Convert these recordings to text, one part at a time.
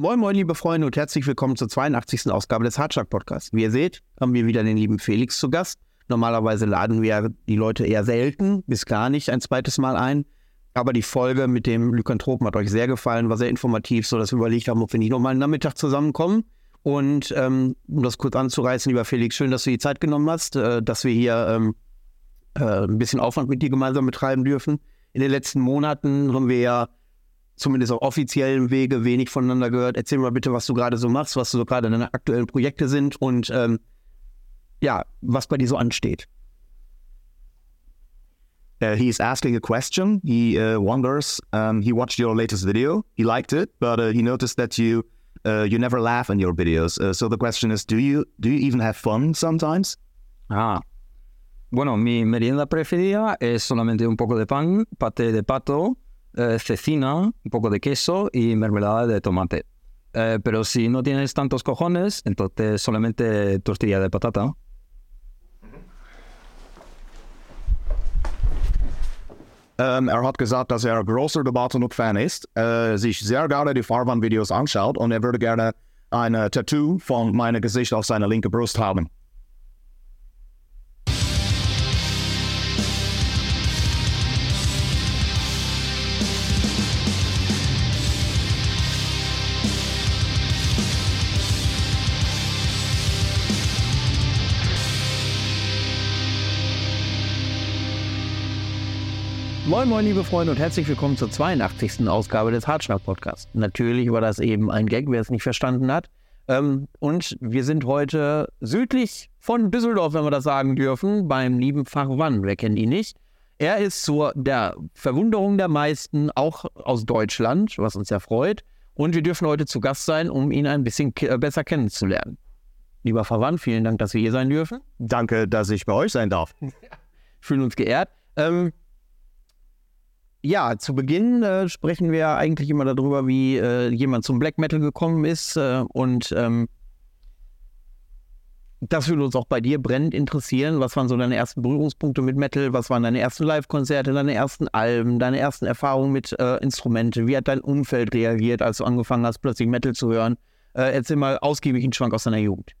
Moin, moin, liebe Freunde und herzlich willkommen zur 82. Ausgabe des Hardschlag Podcasts. Wie ihr seht, haben wir wieder den lieben Felix zu Gast. Normalerweise laden wir die Leute eher selten, bis gar nicht ein zweites Mal ein. Aber die Folge mit dem Lykanthropen hat euch sehr gefallen, war sehr informativ, sodass wir überlegt haben, ob wir nicht nochmal einen Nachmittag zusammenkommen. Und ähm, um das kurz anzureißen, lieber Felix, schön, dass du die Zeit genommen hast, äh, dass wir hier ähm, äh, ein bisschen Aufwand mit dir gemeinsam betreiben dürfen. In den letzten Monaten haben wir ja zumindest auf offiziellen Wege wenig voneinander gehört. Erzähl mal bitte, was du gerade so machst, was so gerade deine aktuellen Projekte sind und ähm, ja, was bei dir so ansteht. Uh, he's asking a question. He uh, wonders. Um, he watched your latest video. He liked it, but uh, he noticed that you uh, you never laugh in your videos. Uh, so the question is, do you do you even have fun sometimes? Ah, bueno, mi merienda preferida es solamente un poco de pan, paté de pato, eh, cecina, un poco de queso y mermelada de tomate. Eh, pero si no tienes tantos cojones, entonces solamente tortilla de patata. Ähm, er hat gesagt, dass er großer Debattenuk-Fan ist, äh, sich sehr gerne die Farban-Videos anschaut und er würde gerne ein Tattoo von meinem Gesicht auf seiner linken Brust haben. Moin, moin, liebe Freunde und herzlich willkommen zur 82. Ausgabe des Hartschnack Podcasts. Natürlich war das eben ein Gag, wer es nicht verstanden hat. Ähm, und wir sind heute südlich von Düsseldorf, wenn wir das sagen dürfen, beim lieben Farwan. Wer kennt ihn nicht? Er ist zur der Verwunderung der meisten auch aus Deutschland, was uns ja freut. Und wir dürfen heute zu Gast sein, um ihn ein bisschen äh, besser kennenzulernen. Lieber Farwan, vielen Dank, dass wir hier sein dürfen. Danke, dass ich bei euch sein darf. fühlen uns geehrt. Ähm, ja, zu Beginn äh, sprechen wir eigentlich immer darüber, wie äh, jemand zum Black Metal gekommen ist. Äh, und ähm, das würde uns auch bei dir brennend interessieren. Was waren so deine ersten Berührungspunkte mit Metal? Was waren deine ersten Live-Konzerte, deine ersten Alben, deine ersten Erfahrungen mit äh, Instrumente? Wie hat dein Umfeld reagiert, als du angefangen hast, plötzlich Metal zu hören? Äh, erzähl mal ausgiebig einen Schwank aus deiner Jugend.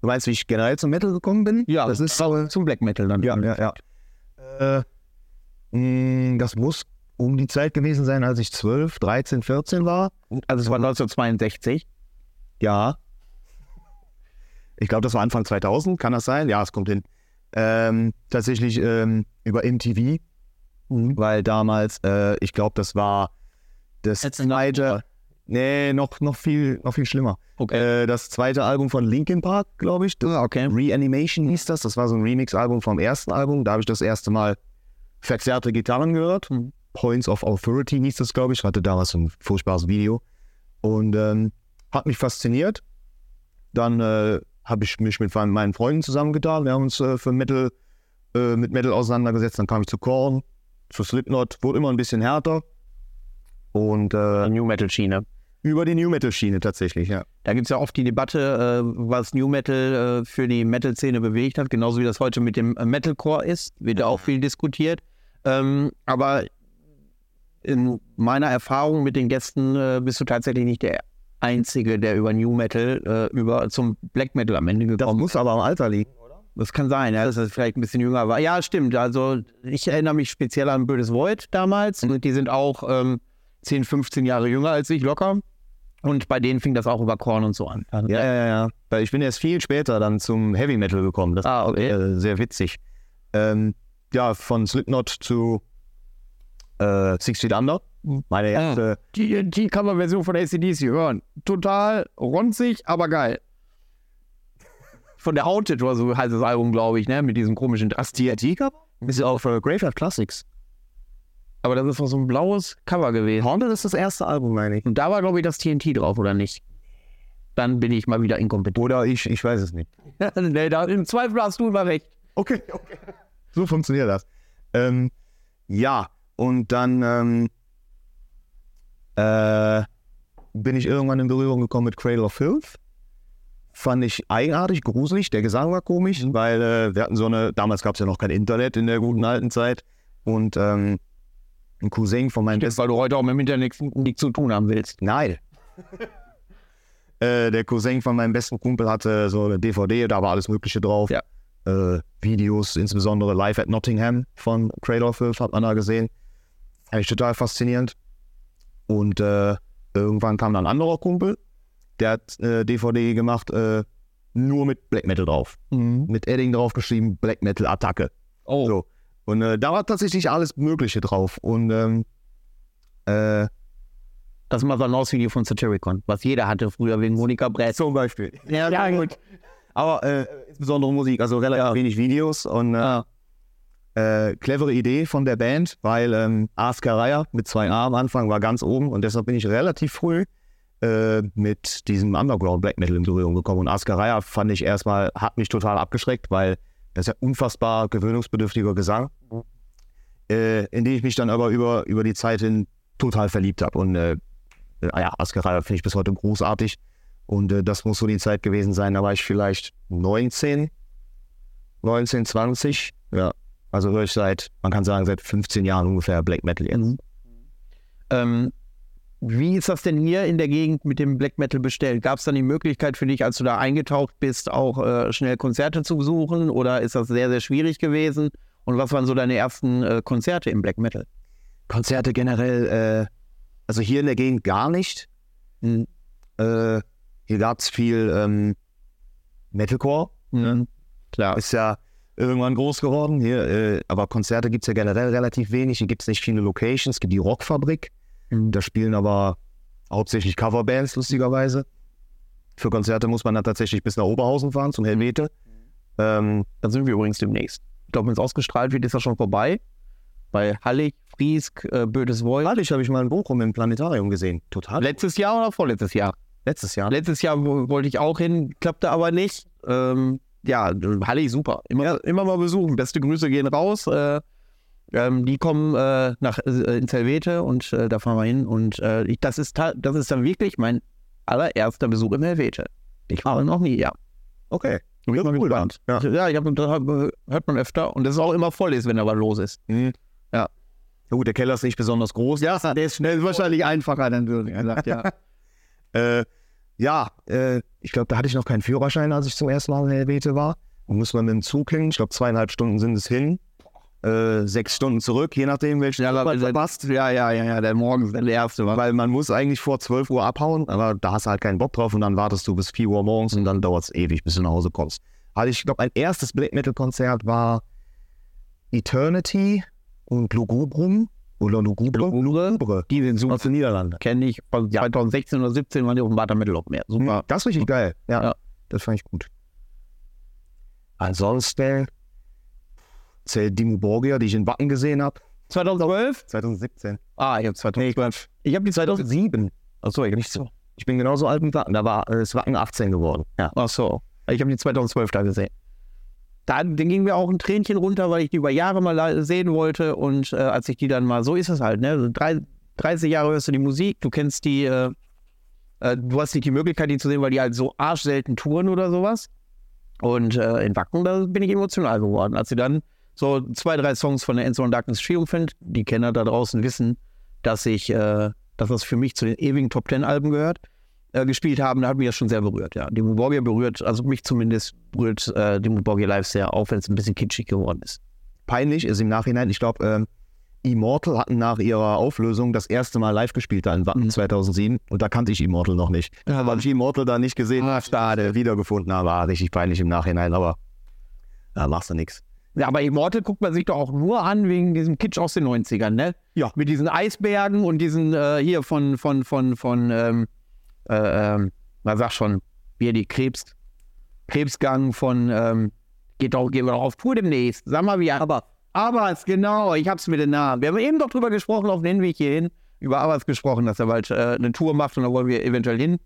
Du meinst, wie ich generell zum Metal gekommen bin? Ja, das ist zum Black Metal dann. Ja, ja, ja. Äh, mh, das muss um die Zeit gewesen sein, als ich 12, 13, 14 war. Also es war 1962. Ja. Ich glaube, das war Anfang 2000, kann das sein? Ja, es kommt hin. Ähm, tatsächlich ähm, über MTV, weil damals, äh, ich glaube, das war das Jetzt zweite, nee, noch, noch, viel, noch viel schlimmer. Okay. Äh, das zweite Album von Linkin Park, glaube ich. Ah, okay. Reanimation hieß das. Das war so ein Remix-Album vom ersten Album. Da habe ich das erste Mal verzerrte Gitarren gehört. Mhm. Points of Authority hieß das, glaube ich. Hatte damals ein furchtbares Video. Und ähm, hat mich fasziniert. Dann äh, habe ich mich mit meinen- Freunden zusammengetan. Wir haben uns äh, für Metal, äh, mit Metal auseinandergesetzt. Dann kam ich zu Korn, zu Slipknot. Wurde immer ein bisschen härter. Und äh, New Metal Schiene. über die New Metal Schiene tatsächlich, ja. Da gibt es ja oft die Debatte, äh, was New Metal äh, für die Metal-Szene bewegt hat, genauso wie das heute mit dem äh, Metalcore ist, wird ja auch viel diskutiert. Ähm, aber in meiner Erfahrung mit den Gästen äh, bist du tatsächlich nicht der Einzige, der über New Metal äh, über zum Black Metal am Ende Das gekommen ist. muss aber am Alter liegen. Das kann sein, ja, dass das vielleicht ein bisschen jünger war. Ja, stimmt. Also ich erinnere mich speziell an Bödes Void damals. Und die sind auch ähm, 10, 15 Jahre jünger als ich, locker. Und bei denen fing das auch über Korn und so an. Also, Ja, ja, ja. Weil ich bin erst viel später dann zum Heavy Metal gekommen. Das Ah, okay. äh, sehr witzig. Ähm, ja, von Slipknot zu äh, Six Feet Under. Meine erste. Die, die Coverversion von ACDC hören. Total ronzig, aber geil. Von der Haunted oder so heißt das Album, glaube ich, ne? Mit diesem komischen TRT-Cover? Ist ja auch für Graveyard Classics. Aber das ist doch so ein blaues Cover gewesen. Haunted ist das erste Album, meine ich. Und da war, glaube ich, das TNT drauf, oder nicht? Dann bin ich mal wieder inkompetent. Oder ich, ich weiß es nicht. nee, da, Im Zweifel hast du immer recht. Okay, okay. So funktioniert das. Ähm, ja, und dann ähm, äh, bin ich irgendwann in Berührung gekommen mit Cradle of Filth. Fand ich eigenartig, gruselig. Der Gesang war komisch, weil äh, wir hatten so eine, damals gab es ja noch kein Internet in der guten alten Zeit. Und ähm, ein Cousin von meinem Das, weil du heute auch mit dem Internet nichts nichts zu tun haben willst. Nein. Äh, der Cousin von meinem besten Kumpel hatte so eine DVD, da war alles Mögliche drauf. Ja. Äh, Videos, insbesondere Live at Nottingham von Cradle of Filth hat man da gesehen. Fand ich total faszinierend. Und äh, irgendwann kam dann ein anderer Kumpel, der hat äh, DVD gemacht, äh, nur mit Black Metal drauf. Mit Edding drauf geschrieben, Black Metal Attacke. Oh, So. Und äh, da war tatsächlich alles Mögliche drauf. Und ähm, äh, das Mother-Video von Satyricon, was jeder hatte früher wegen Monika Brett. zum Beispiel. Ja, gut. Aber äh, insbesondere Musik, also relativ Ja. wenig Videos und äh, Ah, äh, clevere Idee von der Band, weil ähm, Askaraya mit zwei A am Anfang war ganz oben und deshalb bin ich relativ früh äh, mit diesem Underground Black Metal in Berührung gekommen. Und Askaraya fand ich erstmal, hat mich total abgeschreckt, weil das ist ja unfassbar gewöhnungsbedürftiger Gesang, äh, in den ich mich dann aber über, über die Zeit hin total verliebt habe. Und äh, ja, Askaraya finde ich bis heute großartig. Und äh, das muss so die Zeit gewesen sein, da war ich vielleicht 19, 19, 20. Ja, also höre ich seit, man kann sagen, seit 15 Jahren ungefähr Black Metal jetzt. ähm, wie ist das denn hier in der Gegend mit dem Black Metal bestellt? Gab es dann die Möglichkeit für dich, als du da eingetaucht bist, auch äh, schnell Konzerte zu besuchen? Oder ist das sehr, sehr schwierig gewesen? Und was waren so deine ersten äh, Konzerte im Black Metal? Konzerte generell, äh, also hier in der Gegend gar nicht. Mhm. Äh, hier gab es viel ähm, Metalcore. Mhm. Klar. Ist ja irgendwann groß geworden. Hier, äh, aber Konzerte gibt es ja generell relativ wenig. Hier gibt es nicht viele Locations. Es gibt die Rockfabrik. Mhm. Da spielen aber hauptsächlich Coverbands, lustigerweise. Für Konzerte muss man dann tatsächlich bis nach Oberhausen fahren, zum Helvete. Ähm, Da sind wir übrigens demnächst. Ich glaube, wenn es ausgestrahlt wird, ist das schon vorbei. Bei Hallig, Friesk, äh, Bödes Wolf. Neulich habe ich mal in Bochum im Planetarium gesehen. Total. Letztes Jahr oder vorletztes Jahr? Letztes Jahr. Letztes Jahr wo- wollte ich auch hin, klappte aber nicht. Ähm, ja, Hallig super. Immer, immer mal besuchen. Beste Grüße gehen raus. Äh, ähm, die kommen äh, nach äh, ins Helvete und äh, da fahren wir hin. Und äh, ich, das, ist, das ist dann wirklich mein allererster Besuch im Helvete. Ich war noch nie, ja. Okay. Bin ich mal cool. gespannt. Ja. Ja, ich hab, hört man öfter und das ist auch immer voll ist, wenn da was los ist. Mhm. Ja. Na gut, der Keller ist nicht besonders groß. Ja, der ist schnell wahrscheinlich einfacher, dann würde ich gesagt, ja. Äh, ja, äh, ich glaube, da hatte ich noch keinen Führerschein, als ich zum ersten Mal in Helvete war. Und muss man mit dem Zug hin. Ich glaube, zweieinhalb Stunden sind es hin. Äh, sechs Stunden zurück, je nachdem, welchen Ja, man verpasst. ja, ja, ja, ja, der morgens der erste war. Weil man muss eigentlich vor 12 Uhr abhauen, aber da hast du halt keinen Bock drauf und dann wartest du bis 4 Uhr morgens und dann dauert es ewig, bis du nach Hause kommst. Also ich glaube, mein erstes Black Metal Konzert war Eternity und Lugubrum oder Lugubre. Lugubre. Die sind super. Aus den Niederlanden. Kenne ich. Von 2016 oder 17 waren die auf dem Water Metal Open Air. Super. Das ist richtig geil. Ja, Ja. das fand ich gut. Ansonsten zählt Dimo Borgia, die ich in Wacken gesehen habe. 2012? 2017. Ah, ich habe 2012. Ich habe die 2007. 2007. Achso, ich Nicht so. Ich bin genauso alt wie Wacken. Da war äh, das Wacken 18 geworden. Ja. Ach so. Ich habe die 2012 da gesehen. Da dann ging mir auch ein Tränchen runter, weil ich die über Jahre mal sehen wollte. Und äh, als ich die dann mal, so ist es halt, ne? So Drei, 30 Jahre hörst du die Musik, du kennst die, äh, äh, du hast nicht die Möglichkeit, die zu sehen, weil die halt so arschselten touren oder sowas. Und äh, in Wacken, da bin ich emotional geworden. Als sie dann so zwei, drei Songs von der Enzo und Darkness Triumphant, die Kenner da draußen wissen, dass ich, äh, dass das für mich zu den ewigen Top Ten Alben gehört, äh, gespielt haben, da hat mich das schon sehr berührt, ja. Dimo Borgia berührt, also mich zumindest berührt äh, Dimo Borgia live sehr, auch wenn es ein bisschen kitschig geworden ist. Peinlich ist im Nachhinein, ich glaube, ähm, Immortal hatten nach ihrer Auflösung das erste Mal live gespielt da in Wacken Mhm. 2007 und da kannte ich Immortal noch nicht. Ja, Weil ich Immortal da nicht gesehen Ah, schade. wiedergefunden habe, war richtig peinlich im Nachhinein, aber da machst du nichts. Ja, aber Immortal guckt man sich doch auch nur an wegen diesem Kitsch aus den 90ern, ne? Ja. Mit diesen Eisbergen und diesen äh, hier von, von, von, von, ähm, äh, ähm, man sagt schon, wie die Krebs, Krebsgang von, ähm, geht doch, gehen wir doch auf Tour demnächst. Sag mal, wie, aber, Abbas, genau, ich hab's mit den Namen. Wir haben eben doch drüber gesprochen, auf den Weg hierhin, über Abbas gesprochen, dass er bald äh, eine Tour macht und da wollen wir eventuell hin.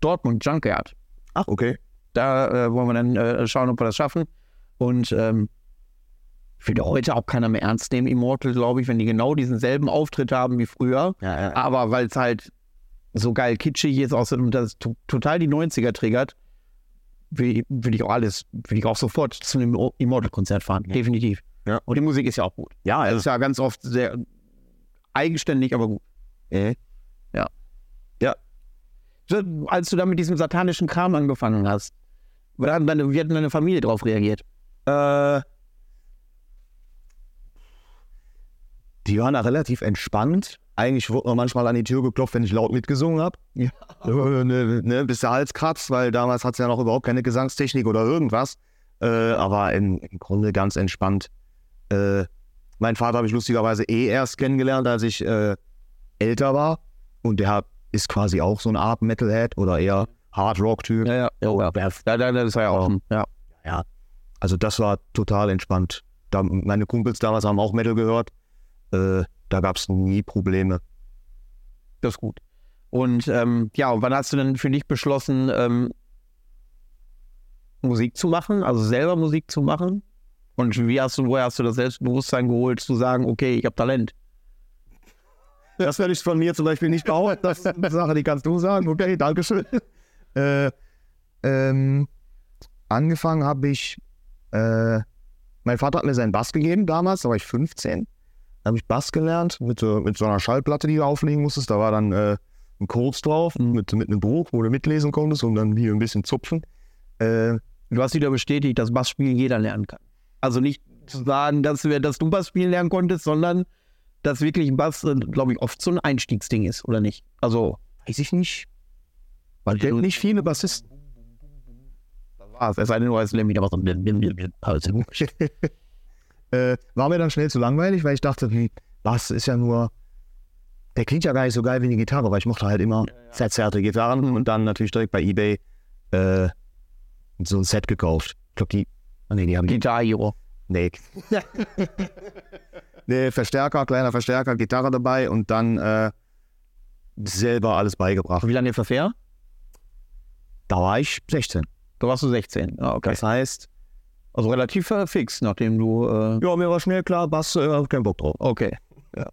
Dortmund Junkyard. Ach, okay. Da äh, wollen wir dann äh, schauen, ob wir das schaffen. Und ähm, ich würde heute auch keiner mehr ernst nehmen, Immortal, glaube ich, wenn die genau diesen selben Auftritt haben wie früher. Ja, ja. Aber weil es halt so geil kitschig ist außerdem und das to total die 90er triggert, will, will ich auch alles, will ich auch sofort zu einem Immortal-Konzert fahren. Definitiv. Ja. Und die Musik ist ja auch gut. ja, Das also, ist ja ganz oft sehr eigenständig, aber gut. äh, als du da mit diesem satanischen Kram angefangen hast, wie hat wie hat deine Familie darauf reagiert? Äh, die waren da relativ entspannt. Eigentlich wurde noch manchmal an die Tür geklopft, wenn ich laut mitgesungen habe. Ja. ne, ne, bis der Hals kratzt, weil damals hat es ja noch überhaupt keine Gesangstechnik oder irgendwas. Äh, aber im, im Grunde ganz entspannt. Äh, mein Vater habe ich lustigerweise eh erst kennengelernt, als ich äh, älter war. Und der ist quasi auch so eine Art Metalhead oder eher Hard Rock-Typ. Ja, ja, ja, ja. ja, ja das war ja auch. Ja. Ja, also das war total entspannt. Da, meine Kumpels damals haben auch Metal gehört. Äh, da gab es nie Probleme. Das ist gut. Und ähm, ja, und wann hast du denn für dich beschlossen, ähm, Musik zu machen, also selber Musik zu machen? Und wie hast du, woher hast du das Selbstbewusstsein geholt, zu sagen, okay, ich habe Talent? Das werde ich von mir zum Beispiel nicht behaupten. Das ist eine Sache, die kannst du sagen. Okay, danke schön. Äh, ähm, angefangen habe ich, äh, mein Vater hat mir seinen Bass gegeben damals, da war ich 15. Da habe ich Bass gelernt mit, mit so einer Schallplatte, die du auflegen musstest. Da war dann äh, ein Codes drauf mit, mit einem Buch, wo du mitlesen konntest und dann hier ein bisschen zupfen. Äh, du hast wieder bestätigt, dass Bassspielen jeder lernen kann. Also nicht zu sagen, dass, wir, dass du Bass spielen lernen konntest, sondern dass wirklich Bass, glaube ich, oft so ein Einstiegsding ist, oder nicht? Also, weiß ich nicht. Weil ich nicht viele Bassisten. Ah, es sei denn, du hast nämlich aber so äh, War mir dann schnell zu langweilig, weil ich dachte, hm, Bass ist ja nur. Der klingt ja gar nicht so geil wie die Gitarre, weil ich mochte halt immer ja, ja. Gitarren und dann natürlich direkt bei Ebay äh, so ein Set gekauft. Ich glaube, die. Oh nee, die haben Guitar Hero. Nee. nee, Verstärker, kleiner Verstärker, Gitarre dabei und dann äh, selber alles beigebracht. Wie lange verfähr? Da war ich 16. Da warst du 16. Ah, okay. Das heißt. Also relativ äh, fix, nachdem du. Äh ja, mir war schnell klar, Bass, äh, kein Bock drauf. Okay. Ja.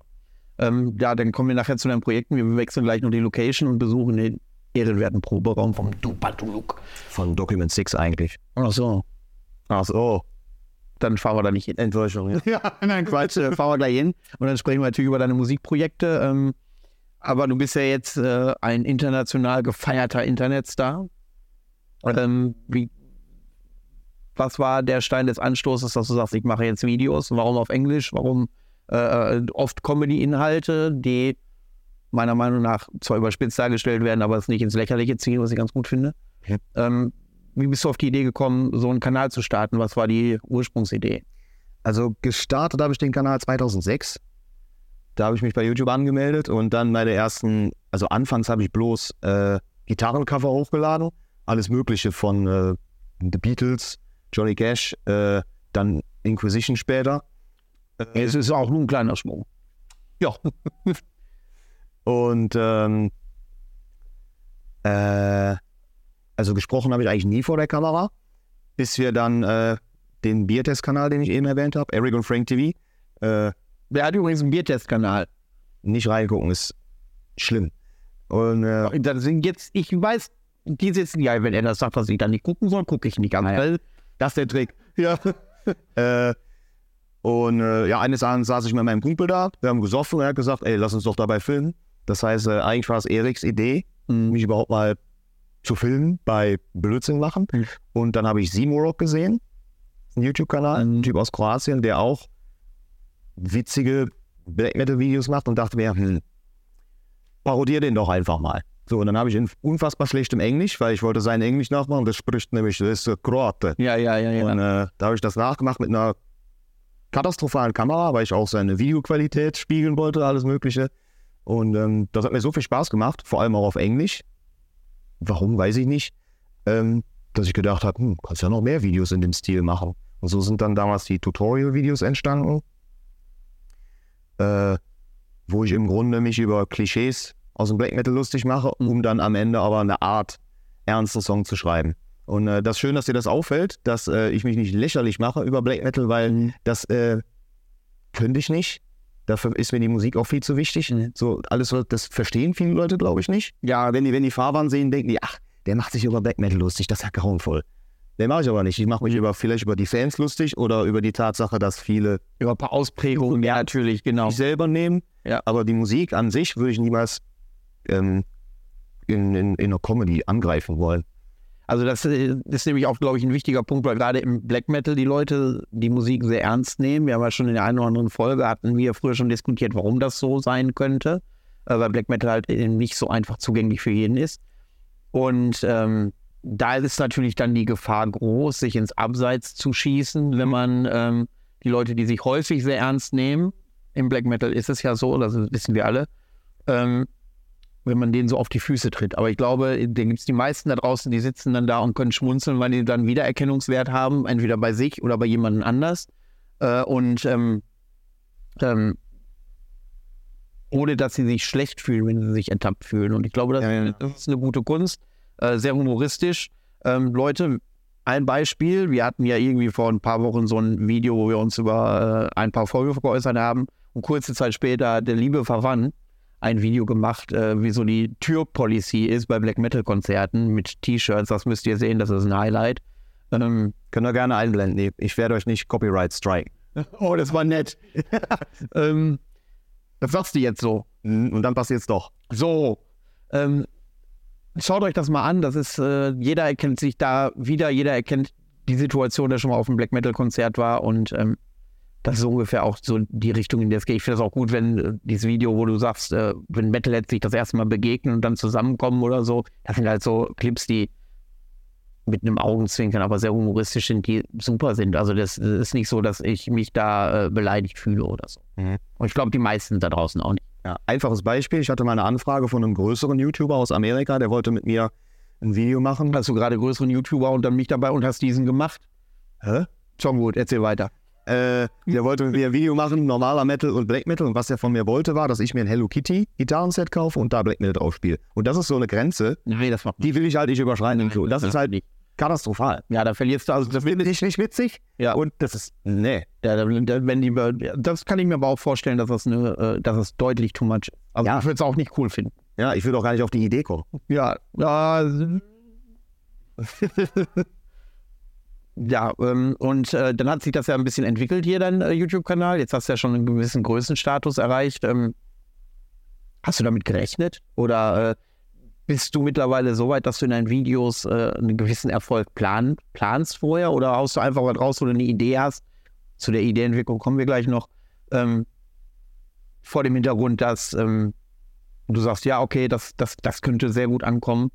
Ähm, ja, dann kommen wir nachher zu deinen Projekten. Wir wechseln gleich noch die Location und besuchen den ehrenwerten Proberaum vom Dupatuluk. Von Document 6 eigentlich. Ach so. Ach so. Dann fahren wir da nicht hin. Enttäuschung, ja. ja, nein, Quatsch. äh, fahren wir gleich hin. Und dann sprechen wir natürlich über deine Musikprojekte. Ähm, aber du bist ja jetzt äh, ein international gefeierter Internetstar. Ähm, wie, was war der Stein des Anstoßes, dass du sagst, ich mache jetzt Videos? Warum auf Englisch? Warum äh, oft Comedy-Inhalte, die meiner Meinung nach zwar überspitzt dargestellt werden, aber es nicht ins Lächerliche ziehen, was ich ganz gut finde. Okay. Ähm, wie bist du auf die Idee gekommen, so einen Kanal zu starten? Was war die Ursprungsidee? Also gestartet habe ich den Kanal 2006. Da habe ich mich bei YouTube angemeldet und dann meine ersten, also anfangs habe ich bloß äh, Gitarrencover hochgeladen alles Mögliche von äh, The Beatles, Johnny Cash, äh, dann Inquisition später. Äh, es ist auch nur ein kleiner Schwung. Ja. Und ähm, äh, also gesprochen habe ich eigentlich nie vor der Kamera, bis wir dann äh, den Biertest-Kanal, den ich eben erwähnt habe, Eric und Frank TV. Äh, der hat übrigens einen Biertest-Kanal. Nicht reingucken, ist schlimm. Und äh, sind jetzt, ich weiß die sitzen ja, wenn er das sagt, dass ich da nicht gucken soll, gucke ich nicht an. Ja. Das ist der Trick. Ja. äh, und äh, ja, eines Abends saß ich mit meinem Kumpel da, wir haben gesoffen und er hat gesagt, ey, lass uns doch dabei filmen. Das heißt, äh, eigentlich war es Eriks Idee, mhm. mich überhaupt mal zu filmen bei Blödsinn machen. Mhm. Und dann habe ich Simorok gesehen, ein YouTube-Kanal, ein Typ aus Kroatien, der auch witzige Black Metal-Videos macht und dachte mir, hm, parodier den doch einfach mal. So, und dann habe ich in unfassbar schlechtem Englisch, weil ich wollte sein Englisch nachmachen. Das spricht nämlich, das ist Kroate. Ja, ja, ja, ja. Und äh, da habe ich das nachgemacht mit einer katastrophalen Kamera, weil ich auch seine Videoqualität spiegeln wollte, alles Mögliche. Und ähm, das hat mir so viel Spaß gemacht, vor allem auch auf Englisch. Warum, weiß ich nicht. Ähm, dass ich gedacht habe, hm, kannst ja noch mehr Videos in dem Stil machen. Und so sind dann damals die Tutorial-Videos entstanden, äh, wo ich im Grunde mich über Klischees aus dem Black Metal lustig mache, mhm. um dann am Ende aber eine Art ernster Song zu schreiben. Und äh, das ist schön, dass dir das auffällt, dass äh, ich mich nicht lächerlich mache über Black Metal, weil mhm. das äh, könnte ich nicht. Dafür ist mir die Musik auch viel zu wichtig. Mhm. So alles, das verstehen viele Leute, glaube ich, nicht. Ja, wenn die, wenn die Fahrbahn sehen, denken die, ach, der macht sich über Black Metal lustig, das ist ja grauenvoll. Den mache ich aber nicht. Ich mache mich mhm. über, vielleicht über die Fans lustig oder über die Tatsache, dass viele. Über ein paar Ausprägungen, ja, natürlich, genau. Ich selber nehmen. Ja. Aber die Musik an sich würde ich niemals ähm, in, in, in einer Comedy angreifen wollen. Also das äh, ist nämlich auch, glaube ich, ein wichtiger Punkt, weil gerade im Black Metal die Leute die Musik sehr ernst nehmen. Wir haben ja schon in der einen oder anderen Folge, hatten wir früher schon diskutiert, warum das so sein könnte, äh, weil Black Metal halt eben nicht so einfach zugänglich für jeden ist. Und ähm, da ist natürlich dann die Gefahr groß, sich ins Abseits zu schießen, wenn man ähm, die Leute, die sich häufig sehr ernst nehmen, im Black Metal ist es ja so, das wissen wir alle, ähm, wenn man denen so auf die Füße tritt. Aber ich glaube, da gibt es die meisten da draußen, die sitzen dann da und können schmunzeln, weil die dann Wiedererkennungswert haben, entweder bei sich oder bei jemandem anders. Äh, und ähm, ähm, ohne dass sie sich schlecht fühlen, wenn sie sich ertappt fühlen. Und ich glaube, das, ja, ja. das ist eine gute Kunst, äh, sehr humoristisch. Ähm, Leute, ein Beispiel, wir hatten ja irgendwie vor ein paar Wochen so ein Video, wo wir uns über äh, ein paar Vorwürfe geäußert haben. Und kurze Zeit später hat der liebe Verwandt ein Video gemacht, äh, wie so die Türpolicy ist bei Black Metal Konzerten mit T-Shirts. Das müsst ihr sehen, das ist ein Highlight. Ähm, Könnt ihr gerne einblenden. Ich werde euch nicht Copyright striken. Oh, das war nett. ähm, das sagst du jetzt so. Mhm, und dann passiert es doch. So. Ähm, schaut euch das mal an. Das ist, äh, jeder erkennt sich da wieder, jeder erkennt die Situation, der schon mal auf einem Black Metal Konzert war und ähm, das ist ungefähr auch so die Richtung, in der es geht. Ich finde es auch gut, wenn äh, dieses Video, wo du sagst, äh, wenn Metalheads sich das erste Mal begegnen und dann zusammenkommen oder so, das sind halt so Clips, die mit einem Augenzwinkern, aber sehr humoristisch sind, die super sind. Also das, das ist nicht so, dass ich mich da äh, beleidigt fühle oder so. Mhm. Und ich glaube, die meisten da draußen auch nicht. Ja, einfaches Beispiel. Ich hatte mal eine Anfrage von einem größeren YouTuber aus Amerika, der wollte mit mir ein Video machen. Hast du gerade größeren YouTuber und dann mich dabei und hast diesen gemacht? Hä? Schon gut, erzähl weiter. Äh, der wollte mit mir ein Video machen, normaler Metal und Black Metal. Und was er von mir wollte, war, dass ich mir ein Hello Kitty Gitarrenset kaufe und da Black Metal drauf spiele. Und das ist so eine Grenze, Nein, das macht die will ich halt nicht überschreiten. Nein, und das, ist halt nicht katastrophal. Ja, da verlierst du, also das finde ich nicht witzig. Ja. Und das ist, nee. Ja, wenn die, das kann ich mir aber auch vorstellen, dass das, eine, äh, dass das deutlich too much ist. Also ja. ich würde es auch nicht cool finden. Ja, ich würde auch gar nicht auf die Idee kommen. Ja, ja. Ja, ähm, und äh, dann hat sich das ja ein bisschen entwickelt hier, dein äh, YouTube-Kanal. Jetzt hast du ja schon einen gewissen Größenstatus erreicht. Ähm, hast du damit gerechnet? Oder äh, bist du mittlerweile so weit, dass du in deinen Videos äh, einen gewissen Erfolg plan, planst vorher? Oder haust du einfach was raus, wo du eine Idee hast? Zu der Ideenentwicklung kommen wir gleich noch. Ähm, vor dem Hintergrund, dass ähm, du sagst, ja, okay, das, das, das könnte sehr gut ankommen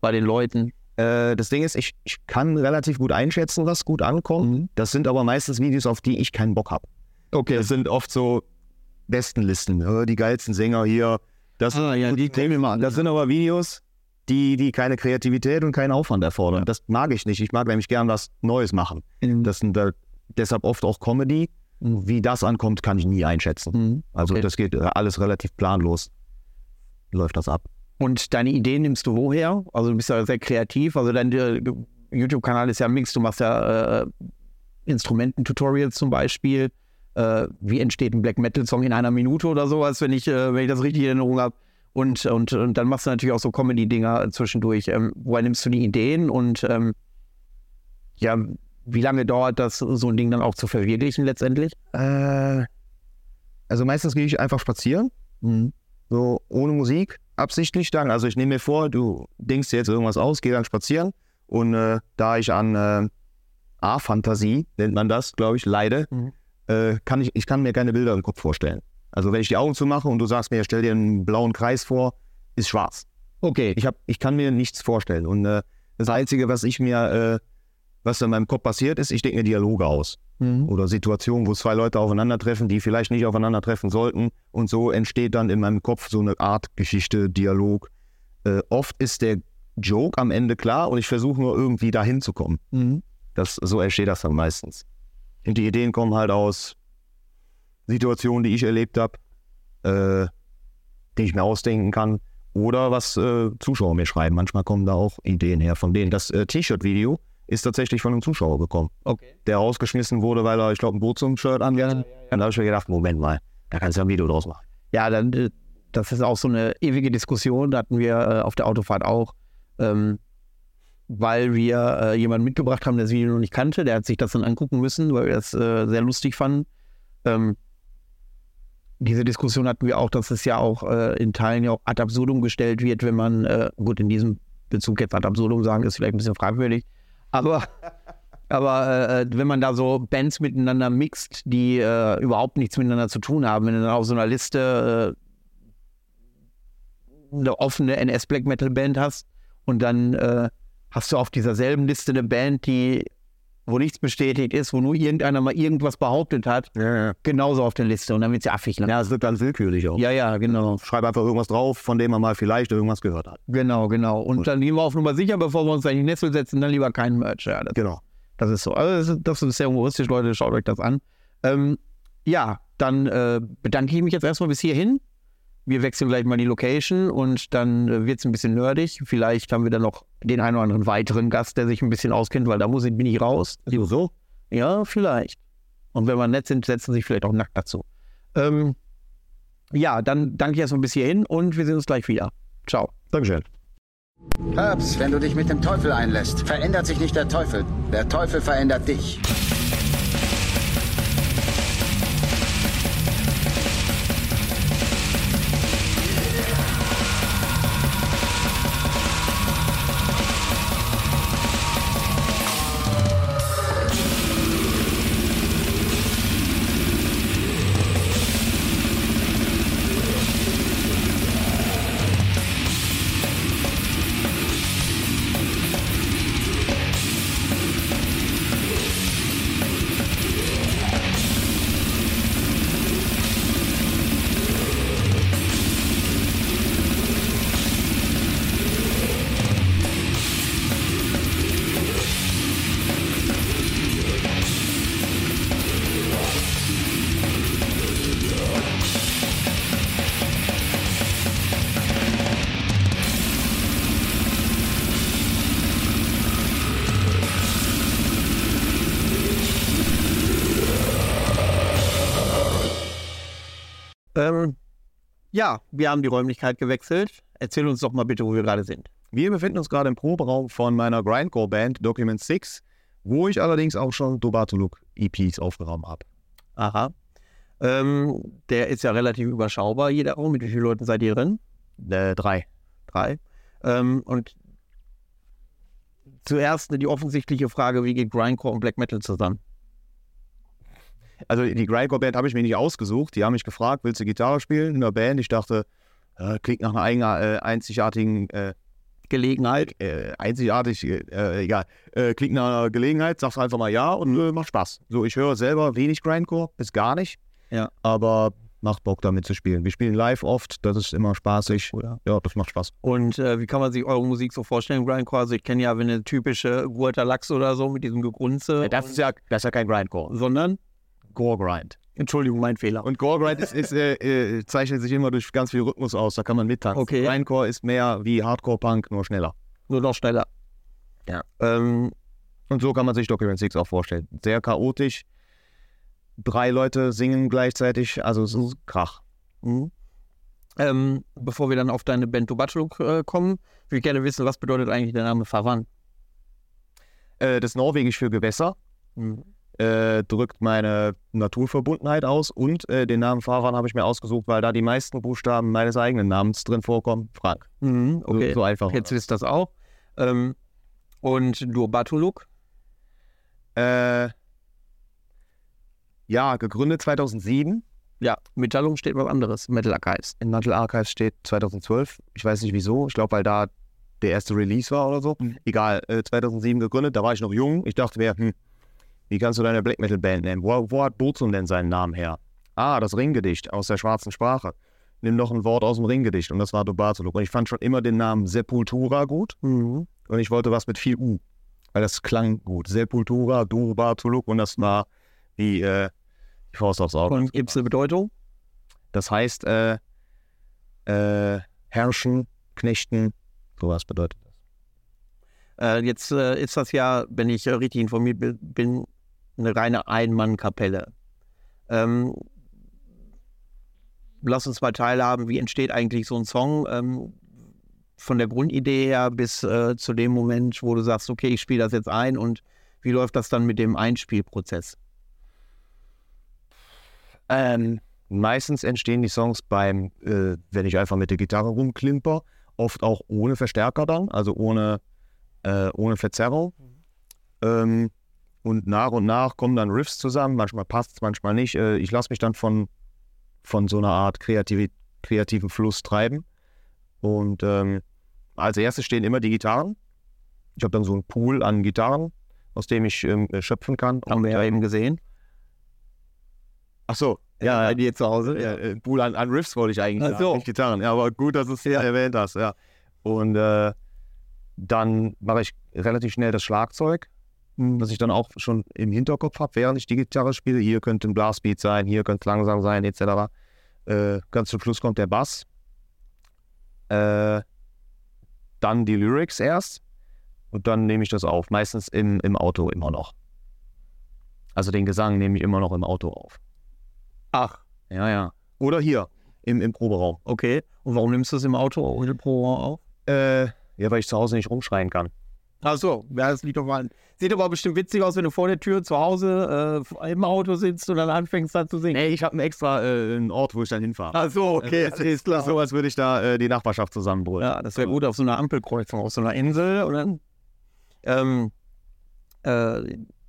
bei den Leuten. Äh, das Ding ist, ich, ich kann relativ gut einschätzen, was gut ankommt. Mhm. Das sind aber meistens Videos, auf die ich keinen Bock habe. Okay. Das sind oft so Bestenlisten, die geilsten Sänger hier. Das, ah, ja, die nehmen wir mal an. Das sind aber Videos, die, die keine Kreativität und keinen Aufwand erfordern. Ja. Das mag ich nicht. Ich mag nämlich gern was Neues machen. Mhm. Das sind äh, deshalb oft auch Comedy. Mhm. Wie das ankommt, kann ich nie einschätzen. Mhm. Also okay. das geht alles relativ planlos. Läuft das ab. Und deine Ideen nimmst du woher? Also du bist ja sehr kreativ. Also dein äh, YouTube-Kanal ist ja ein Mix. Du machst ja äh, Instrumententutorials zum Beispiel. Äh, wie entsteht ein Black Metal-Song in einer Minute oder sowas, wenn ich, äh, wenn ich das richtig in Erinnerung habe. Und, und, und dann machst du natürlich auch so Comedy-Dinger zwischendurch. Ähm, woher nimmst du die Ideen und ähm, ja, wie lange dauert das, so ein Ding dann auch zu verwirklichen letztendlich? Äh, also meistens gehe ich einfach spazieren, mhm. so ohne Musik absichtlich dann. Also ich nehme mir vor, du denkst dir jetzt irgendwas aus, geh dann spazieren. Und äh, da ich an äh, A-Fantasie, nennt man das, glaube ich, leide, mhm. äh, kann ich, ich kann mir keine Bilder im Kopf vorstellen. Also wenn ich die Augen zumache und du sagst mir, stell dir einen blauen Kreis vor, ist schwarz. Okay. Ich, hab, ich kann mir nichts vorstellen. Und äh, das Einzige, was ich mir, äh, was in meinem Kopf passiert ist, ich denke mir Dialoge aus. Mhm. Oder Situationen, wo zwei Leute aufeinandertreffen, die vielleicht nicht aufeinandertreffen sollten. Und so entsteht dann in meinem Kopf so eine Art Geschichte, Dialog. Äh, oft ist der Joke am Ende klar und ich versuche nur irgendwie dahin zu kommen. Mhm. Das, so entsteht das dann meistens. Und die Ideen kommen halt aus Situationen, die ich erlebt habe, äh, die ich mir ausdenken kann. Oder was äh, Zuschauer mir schreiben. Manchmal kommen da auch Ideen her von denen. Das äh, T-Shirt-Video ist tatsächlich von einem Zuschauer gekommen. Okay. Der rausgeschmissen wurde, weil er, ich glaube, ein Burzum-Shirt angehabt hat. Ja, ja, ja. Und da habe ich mir gedacht, Moment mal, da kannst du ja ein Video draus machen. Ja, dann, äh, das ist auch so eine ewige Diskussion, da hatten wir äh, auf der Autofahrt auch, ähm, weil wir äh, jemanden mitgebracht haben, der das Video noch nicht kannte, der hat sich das dann angucken müssen, weil wir das äh, sehr lustig fanden. Ähm, diese Diskussion hatten wir auch, dass es ja auch äh, in Teilen ja auch ad absurdum gestellt wird, wenn man, äh, gut, in diesem Bezug jetzt ad absurdum sagen, ist vielleicht ein bisschen fragwürdig, aber, aber äh, wenn man da so Bands miteinander mixt, die äh, überhaupt nichts miteinander zu tun haben, wenn du dann auf so einer Liste äh, eine offene NS Black Metal Band hast und dann äh, hast du auf dieser selben Liste eine Band, die wo nichts bestätigt ist, wo nur irgendeiner mal irgendwas behauptet hat, Ja, ja. genauso auf der Liste und dann wird ja affig. Ne? Ja, es wird ganz willkürlich auch. Ja, ja, genau. Schreib einfach irgendwas drauf, von dem man mal vielleicht irgendwas gehört hat. Genau, genau. Und dann gehen wir auf Nummer sicher, bevor wir uns da in die Nessel setzen, dann lieber keinen Merch. Ja, das, Genau. das ist so. Also das, ist, das ist sehr humoristisch, Leute. Schaut euch das an. Ähm, ja, dann äh, bedanke ich mich jetzt erstmal bis hierhin. Wir wechseln gleich mal die Location und dann äh, wird es ein bisschen nerdig. Vielleicht haben wir dann noch den einen oder anderen weiteren Gast, der sich ein bisschen auskennt, weil da muss ich, bin ich raus. So, so. Ja, vielleicht. Und wenn wir nett sind, setzen sich vielleicht auch nackt dazu. Ähm, ja, dann danke ich erstmal bis hierhin und wir sehen uns gleich wieder. Ciao. Dankeschön. Herbs, wenn du dich mit dem Teufel einlässt, verändert sich nicht der Teufel. Der Teufel verändert dich. Ja, wir haben die Räumlichkeit gewechselt. Erzähl uns doch mal bitte, wo wir gerade sind. Wir befinden uns gerade im Proberaum von meiner Grindcore-Band Document 6, wo ich allerdings auch schon Dobatuluk EPs aufgeräumt habe. Aha. Ähm, der ist ja relativ überschaubar, jeder Raum. Mit wie vielen Leuten seid ihr drin? Äh, drei. Drei. Ähm, und zuerst die offensichtliche Frage, wie geht Grindcore und Black Metal zusammen? Also die Grindcore-Band habe ich mir nicht ausgesucht. Die haben mich gefragt, willst du Gitarre spielen in der Band? Ich dachte, äh, klingt nach einer eigener, äh, einzigartigen äh, Gelegenheit. äh, einzigartig, äh, egal, äh, klingt nach einer Gelegenheit, sagst einfach mal ja und äh, macht Spaß. So, ich höre selber wenig Grindcore, bis gar nicht. Ja. Aber macht Bock damit zu spielen. Wir spielen live oft, das ist immer spaßig. Oder? Ja, das macht Spaß. Und äh, wie kann man sich eure Musik so vorstellen, Grindcore? Also ich kenne ja, eine typische Guata Lachs oder so mit diesem Gegrunze. Das ist ja, das ist ja kein Grindcore. sondern, Gore Grind. Entschuldigung, mein Fehler. Und Gore Grind ist, ist, äh, äh, zeichnet sich immer durch ganz viel Rhythmus aus, da kann man mittanzen. Okay. Grindcore ist mehr wie Hardcore Punk, nur schneller. Nur noch schneller. Ja. Ähm, Und so kann man sich Document 6 auch vorstellen. Sehr chaotisch. Drei Leute singen gleichzeitig, also es ist Krach. Mhm. Ähm, bevor wir dann auf deine Band Tubatuluk äh, kommen, würde ich gerne wissen, was bedeutet eigentlich der Name Favan? Äh, das Norwegisch für Gewässer äh, drückt meine Naturverbundenheit aus und äh, den Namen Fahrrad habe ich mir ausgesucht, weil da die meisten Buchstaben meines eigenen Namens drin vorkommen. Frank. Mhm, okay, So, so einfach. jetzt wisst das auch. Ähm, und Tubatuluk? Äh, ja, gegründet 2007. Ja, Mitteilung steht was anderes. Metal Archives. In Metal Archives steht 2012. Ich weiß nicht wieso. Ich glaube, weil da der erste Release war oder so. Mhm. Egal, äh, 2007 gegründet. Da war ich noch jung. Ich dachte mir, hm, wie kannst du deine Black Metal Band nennen? Wo, wo hat Burzum denn seinen Namen her? Ah, das Ringgedicht aus der schwarzen Sprache. Nimm noch ein Wort aus dem Ringgedicht und das war Dobatuluk. Und ich fand schon immer den Namen Sepultura gut Mhm. und ich wollte was mit viel U, weil das klang gut. Sepultura, Dobatuluk und das war wie äh, die Faust aufs Auge. Und gibt es eine Bedeutung? Das heißt, äh, äh, herrschen, knechten, sowas bedeutet das. Äh, jetzt äh, ist das ja, wenn ich äh, richtig informiert bin eine reine Ein-Mann-Kapelle. Ähm, lass uns mal teilhaben, wie entsteht eigentlich so ein Song ähm, von der Grundidee her bis äh, zu dem Moment, wo du sagst, okay, ich spiele das jetzt ein und wie läuft das dann mit dem Einspielprozess? Ähm, meistens entstehen die Songs beim, äh, wenn ich einfach mit der Gitarre rumklimper, oft auch ohne Verstärker dann, also ohne, äh, ohne Verzerrung. Ähm, und nach und nach kommen dann Riffs zusammen, manchmal passt es, manchmal nicht. Äh, ich lasse mich dann von, von so einer Art kreativ, kreativen Fluss treiben. Und ähm, als erstes stehen immer die Gitarren. Ich habe dann so einen Pool an Gitarren, aus dem ich ähm, schöpfen kann. Haben wir ja eben gesehen. Ach so, Ja, ja, dir zu Hause. ja, äh, Pool an, an Riffs wollte ich eigentlich Ach sagen, so. nicht Gitarren. Ja, aber gut, dass du es erwähnt hast, ja. Und äh, dann mache ich relativ schnell das Schlagzeug, das ich dann auch schon im Hinterkopf habe, während ich die Gitarre spiele. Hier könnte ein Blastbeat sein, hier könnte es langsam sein, etc. Äh, ganz zum Schluss kommt der Bass. Äh, dann die Lyrics erst und dann nehme ich das auf. Meistens im, im Auto immer noch. Also den Gesang nehme ich immer noch im Auto auf. Ach, Ja, ja. Oder hier im, im Proberaum. okay. Und warum nimmst du es im Auto ohne Pro auf? Äh, ja, weil ich zu Hause nicht rumschreien kann. Ach so, ja, das liegt doch mal. Sieht aber bestimmt witzig aus, wenn du vor der Tür zu Hause äh, im Auto sitzt und dann anfängst dann zu singen. Nee, ich habe extra äh, einen Ort, wo ich dann hinfahre. Ach so, okay, Also, ist klar. So, als würde ich da äh, die Nachbarschaft zusammenbrüllen. Ja, das wäre gut auf so einer Ampelkreuzung, auf so einer Insel, oder? Ähm, äh,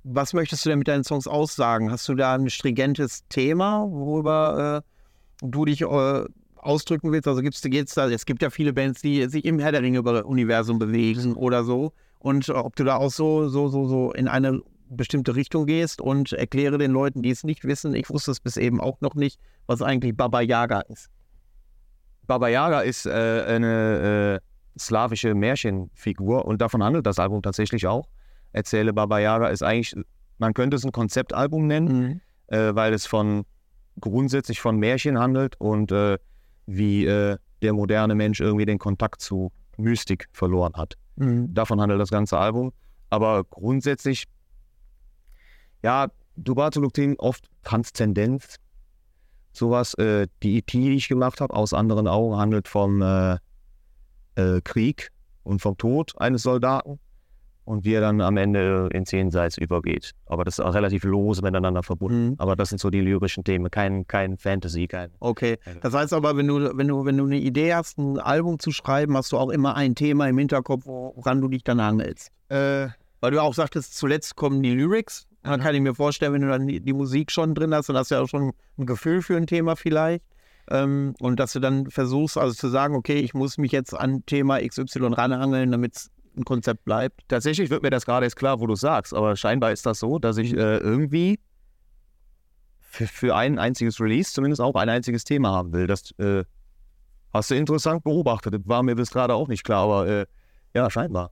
was möchtest du denn mit deinen Songs aussagen? Hast du da ein stringentes Thema, worüber äh, du dich ausdrücken willst? Also gibt's, geht's da, es gibt ja viele Bands, die sich im Herr der Ringe-Universum bewegen oder so. Und ob du da auch so, so, so, so in eine bestimmte Richtung gehst und erkläre den Leuten, die es nicht wissen, ich wusste es bis eben auch noch nicht, was eigentlich Baba Yaga ist. Baba Yaga ist äh, eine äh, slawische Märchenfigur und davon handelt das Album tatsächlich auch. Erzähle Baba Yaga ist eigentlich, man könnte es ein Konzeptalbum nennen, äh, weil es von grundsätzlich von Märchen handelt und äh, wie äh, der moderne Mensch irgendwie den Kontakt zu Mystik verloren hat. Mhm. Davon handelt das ganze Album. Aber grundsätzlich, ja, Dubatoluktin oft Transzendenz. Sowas, äh, die EP, die ich gemacht habe, aus anderen Augen, handelt vom äh, äh, Krieg und vom Tod eines Soldaten und wie er dann am Ende ins Jenseits übergeht. Aber das ist auch relativ lose miteinander verbunden. Mhm. Aber das sind so die lyrischen Themen, kein, kein Fantasy, kein. Okay. Das heißt aber, wenn du, wenn du, wenn du eine Idee hast, ein Album zu schreiben, hast du auch immer ein Thema im Hinterkopf, woran du dich dann hangelst. Äh, Weil du auch sagtest, zuletzt kommen die Lyrics. Dann kann ich mir vorstellen, wenn du dann die, die Musik schon drin hast, dann hast du ja auch schon ein Gefühl für ein Thema vielleicht. Ähm, und dass du dann versuchst, also zu sagen, okay, ich muss mich jetzt an Thema XY ranhangeln, damit es ein Konzept bleibt. Tatsächlich wird mir das gerade erst klar, wo du sagst, aber scheinbar ist das so, dass ich äh, irgendwie für, für ein einziges Release zumindest auch ein einziges Thema haben will. Das äh, hast du interessant beobachtet. War mir bis gerade auch nicht klar, aber äh, ja, scheinbar.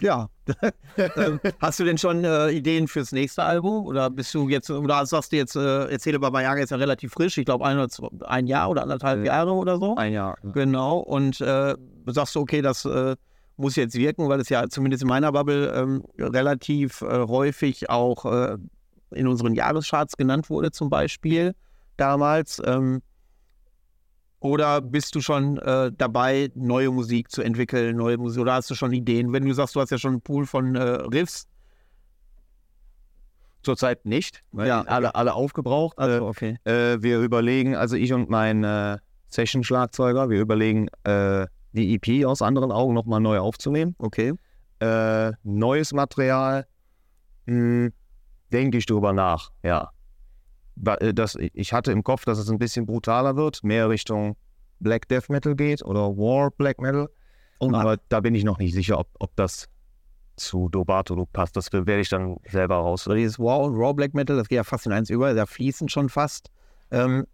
Ja. Ähm, hast du denn schon äh, Ideen fürs nächste Album? Oder bist du jetzt, oder sagst du jetzt, äh, Erzähle Baba Yaga ist ja relativ frisch, ich glaube ein, oder zwei- ein Jahr oder anderthalb Jahre oder so? Ein Jahr. Genau. Und äh, sagst du, okay, das äh, muss jetzt wirken, weil es ja zumindest in meiner Bubble ähm, relativ äh, häufig auch äh, in unseren Jahrescharts genannt wurde, zum Beispiel damals. Ähm, oder bist du schon äh, dabei, neue Musik zu entwickeln, neue Musik, oder hast du schon Ideen? Wenn du sagst, du hast ja schon einen Pool von äh, Riffs. Zurzeit nicht, weil Ja, alle, alle aufgebraucht. Also, okay. Äh, wir überlegen, also ich und mein äh, Session-Schlagzeuger, wir überlegen, äh, die EP aus anderen Augen nochmal neu aufzunehmen. Okay. äh, neues Material, hm, denke ich drüber nach, ja. Äh, Das, ich hatte im Kopf, dass es ein bisschen brutaler wird, mehr Richtung Black Death Metal geht oder War Black Metal. Und Aber da bin ich noch nicht sicher, ob, ob das zu Dobato passt. Das werde ich dann selber raus. Dieses Raw und Raw Black Metal, das geht ja fast in eins über, da fließen schon fast. Ähm,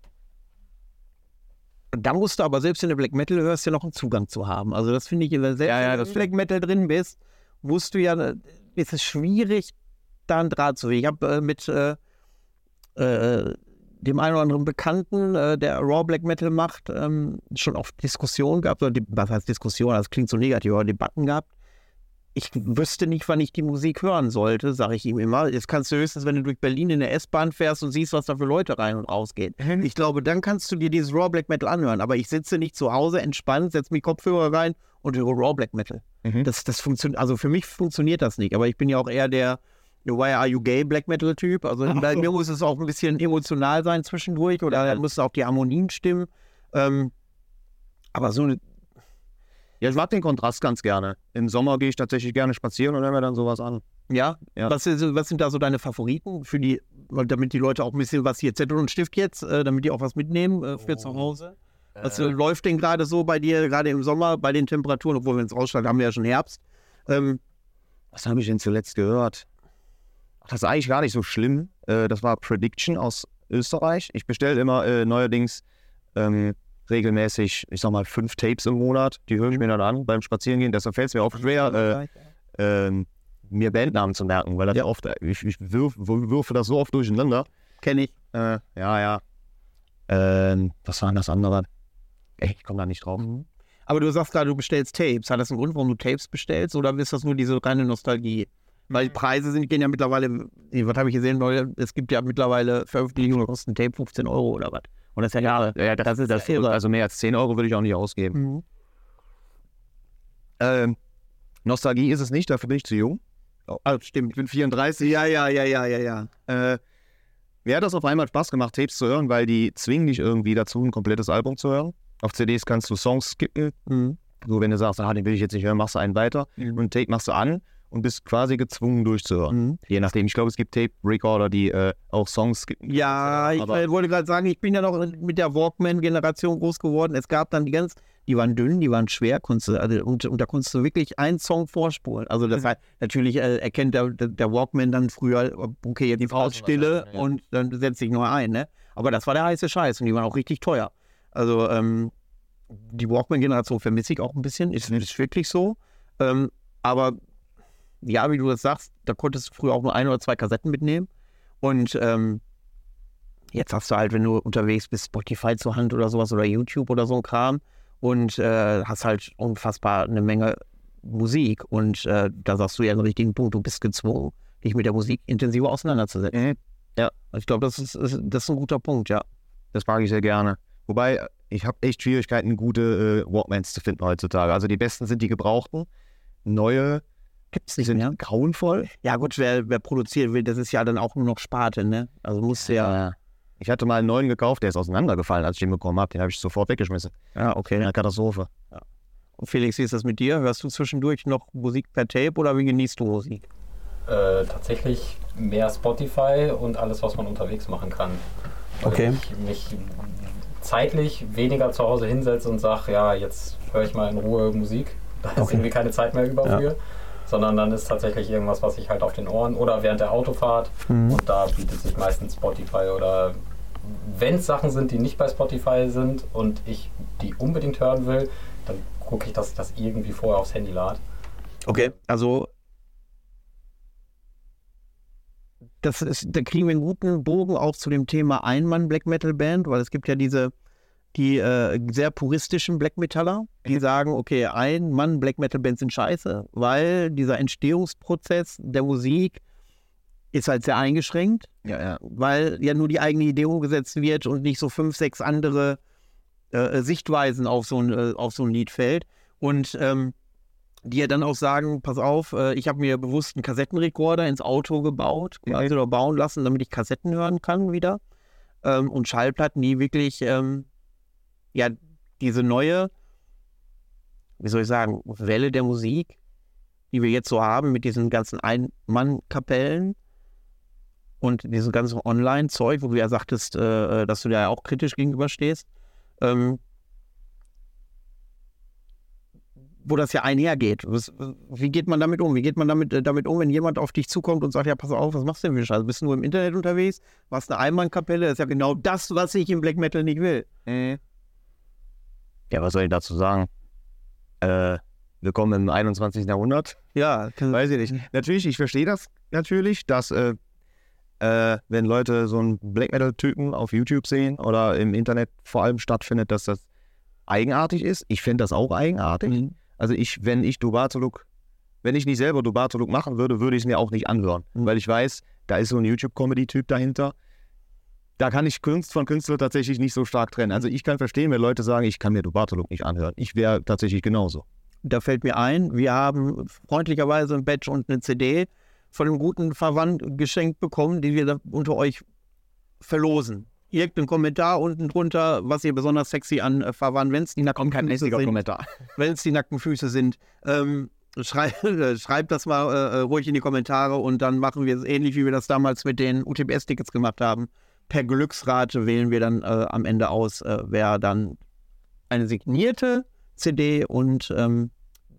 da musst du aber selbst in der Black Metal hörst ja noch einen Zugang zu haben. Also das finde ich, wenn du selbst Ja, ja, das der Black Metal drin bist, musst du ja, ist es schwierig, da einen Draht zu. Ich habe äh, mit äh, äh, dem einen oder anderen Bekannten, äh, der Raw Black Metal macht, ähm, schon oft Diskussionen gehabt, oder die, was heißt Diskussion, das klingt so negativ, aber Debatten gehabt. Ich wüsste nicht, wann ich die Musik hören sollte, sage ich ihm immer. Jetzt kannst du höchstens, wenn du durch Berlin in der S-Bahn fährst und siehst, was da für Leute rein und rausgehen. Ich glaube, dann kannst du dir dieses Raw Black Metal anhören. Aber ich sitze nicht zu Hause entspannt, setze mir Kopfhörer rein und höre Raw Black Metal. Mhm. Das, das funktioniert, also für mich funktioniert das nicht. Aber ich bin ja auch eher der, Why are you gay Black Metal Typ? Also bei mir muss es auch ein bisschen emotional sein zwischendurch oder dann müssen auch die Harmonien stimmen. Ähm, aber so eine, Ja, ich mag den Kontrast ganz gerne. Im Sommer gehe ich tatsächlich gerne spazieren und höre mir dann sowas an. ja, Ja. Was, was sind da so deine Favoriten für die, damit die Leute auch ein bisschen was hier Zettel und Stift jetzt, äh, damit die auch was mitnehmen äh, für zu Hause? Was äh, läuft denn gerade so bei dir, gerade im Sommer, bei den Temperaturen, obwohl wir ins Ausschlag haben wir ja schon Herbst. Ähm, Was habe ich denn zuletzt gehört? Ach, das ist eigentlich gar nicht so schlimm. Äh, das war Prediction aus Österreich. Ich bestelle immer äh, neuerdings ähm, regelmäßig, ich sag mal, fünf Tapes im Monat. Die höre ich mir dann an beim Spazierengehen. Deshalb fällt es mir auch schwer, äh, ähm, mir Bandnamen zu merken, weil das oft, ich, ich wirf, würfe das so oft durcheinander. Kenne ich. Äh, ja, ja. Ähm, was war denn das andere? Ey, ich komme da nicht drauf. Aber du sagst gerade, du bestellst Tapes. Hat das einen Grund, warum du Tapes bestellst oder ist das nur diese reine Nostalgie? Weil die Preise sind, gehen ja mittlerweile, was habe ich gesehen, es gibt ja mittlerweile Veröffentlichungen, kosten Tape 15 Euro oder was. Und das ist ja, Ja, das, ist das. irre. Also mehr als 10 Euro würde ich auch nicht ausgeben. Mhm. Ähm, Nostalgie ist es nicht, dafür bin ich zu jung. Also stimmt. Ich bin 34. Ja, ja, ja, ja, ja, ja. Äh, mir hat das auf einmal Spaß gemacht, Tapes zu hören, weil die zwingen dich irgendwie dazu, ein komplettes Album zu hören. Auf CDs kannst du Songs skippen. Mhm. So, wenn du sagst, ah, den will ich jetzt nicht hören, machst du einen weiter. Und ein Tape machst du an und bist quasi gezwungen durchzuhören. Mhm. Je nachdem. Ich glaube, es gibt Tape-Recorder, die äh, auch Songs. Ja, ich wollte gerade sagen, ich bin ja noch mit der Walkman-Generation groß geworden. Es gab dann die ganz, die waren dünn, die waren schwer, konntest du, also, und, und da konntest du wirklich einen Song vorspulen. Also das heißt, natürlich äh, erkennt der, der, Walkman dann früher, okay, jetzt die ist stille ja. und dann setzt sich neu ein, ne? Aber das war der heiße Scheiß und die waren auch richtig teuer. Also ähm, die Walkman-Generation vermisse ich auch ein bisschen, ist, ist wirklich so. Ähm, aber ja, wie du das sagst, da konntest du früher auch nur ein oder zwei Kassetten mitnehmen. Und ähm, jetzt hast du halt, wenn du unterwegs bist, Spotify zur Hand oder sowas oder YouTube oder so ein Kram und äh, hast halt unfassbar eine Menge Musik. Und äh, da sagst du ja einen richtigen Punkt, du bist gezwungen, dich mit der Musik intensiver auseinanderzusetzen. Mhm. Ja, ich glaube, das ist, ist, das ist ein guter Punkt, ja. Das mag ich sehr gerne. Wobei, ich habe echt Schwierigkeiten, gute äh, Walkmans zu finden heutzutage. Also die besten sind die gebrauchten. Neue Gibt es nicht sind mehr. grauenvoll. Ja, gut, wer, wer produziert will, das ist ja dann auch nur noch Sparte, ne? Also muss ja. Ich hatte mal einen neuen gekauft, der ist auseinandergefallen, als ich den bekommen habe. Den habe ich sofort weggeschmissen. Ja, okay. Eine Katastrophe. Und Felix, wie ist das mit dir? Hörst du zwischendurch noch Musik per Tape oder wie genießt du Musik? Äh, tatsächlich mehr Spotify und alles, was man unterwegs machen kann. Weil Okay. Ich mich zeitlich weniger zu Hause hinsetze und sage, ja, jetzt höre ich mal in Ruhe Musik. Da ist Okay. irgendwie keine Zeit mehr über Ja. für. Sondern dann ist tatsächlich irgendwas, was ich halt auf den Ohren oder während der Autofahrt. Mhm. Und da bietet sich meistens Spotify oder wenn es Sachen sind, die nicht bei Spotify sind und ich die unbedingt hören will, dann gucke ich, dass ich das irgendwie vorher aufs Handy lade. Okay. Also, das ist, da kriegen wir einen guten Bogen auch zu dem Thema Einmann-Black Metal Band, weil es gibt ja diese, die äh, sehr puristischen Black Metaller, die sagen, okay, Ein-Mann Black Metal Bands sind scheiße, weil dieser Entstehungsprozess der Musik ist halt sehr eingeschränkt. Ja, ja. weil ja nur die eigene Idee umgesetzt wird und nicht so fünf, sechs andere äh, Sichtweisen auf so, ein, äh, auf so ein Lied fällt. Und ähm, die ja dann auch sagen, pass auf, äh, ich habe mir bewusst einen Kassettenrekorder ins Auto gebaut, quasi, oder bauen lassen, damit ich Kassetten hören kann wieder. Ähm, und Schallplatten, die wirklich, ähm, ja, diese neue, wie soll ich sagen, Welle der Musik, die wir jetzt so haben mit diesen ganzen Ein-Mann-Kapellen, und diesem ganzen Online-Zeug, wo du ja sagtest, äh, dass du da ja auch kritisch gegenüberstehst, ähm, wo das ja einhergeht. Was, wie geht man damit um? Wie geht man damit, äh, damit um, wenn jemand auf dich zukommt und sagt, ja, pass auf, was machst du denn für Scheiße? Bist du nur im Internet unterwegs? Warst eine Einmannkapelle? Das ist ja genau das, was ich im Black Metal nicht will. Ja, was soll ich dazu sagen? Äh, willkommen im 21. Jahrhundert. Ja, Weiß ich nicht. Natürlich, ich verstehe das natürlich, dass äh, äh, wenn Leute so einen Black Metal-Typen auf YouTube sehen oder im Internet vor allem stattfindet, dass das eigenartig ist. Ich finde das auch eigenartig. Mhm. Also ich, wenn ich Dubatoluk, wenn ich nicht selber Dubatoluk machen würde, würde ich es mir auch nicht anhören. Mhm. Weil ich weiß, da ist so ein YouTube-Comedy-Typ dahinter. Da kann ich Kunst von Künstler tatsächlich nicht so stark trennen. Also ich kann verstehen, wenn Leute sagen, ich kann mir Dubatoluk nicht anhören. Ich wäre tatsächlich genauso. da fällt mir ein, wir haben freundlicherweise ein Badge und eine CD von einem guten Verwandten geschenkt bekommen, die wir da unter euch verlosen. Irgendeinen Kommentar unten drunter, was ihr besonders sexy an äh, verwandt, wenn es die nackten Kein Füße sind. Kommentar. Wenn es die nackten Füße sind. Ähm, schrei schreibt das mal äh, äh, ruhig in die Kommentare und dann machen wir es ähnlich, wie wir das damals mit den UTBS-Tickets gemacht haben. Per Glücksrate wählen wir dann äh, am Ende aus, äh, wer dann eine signierte CD und ähm,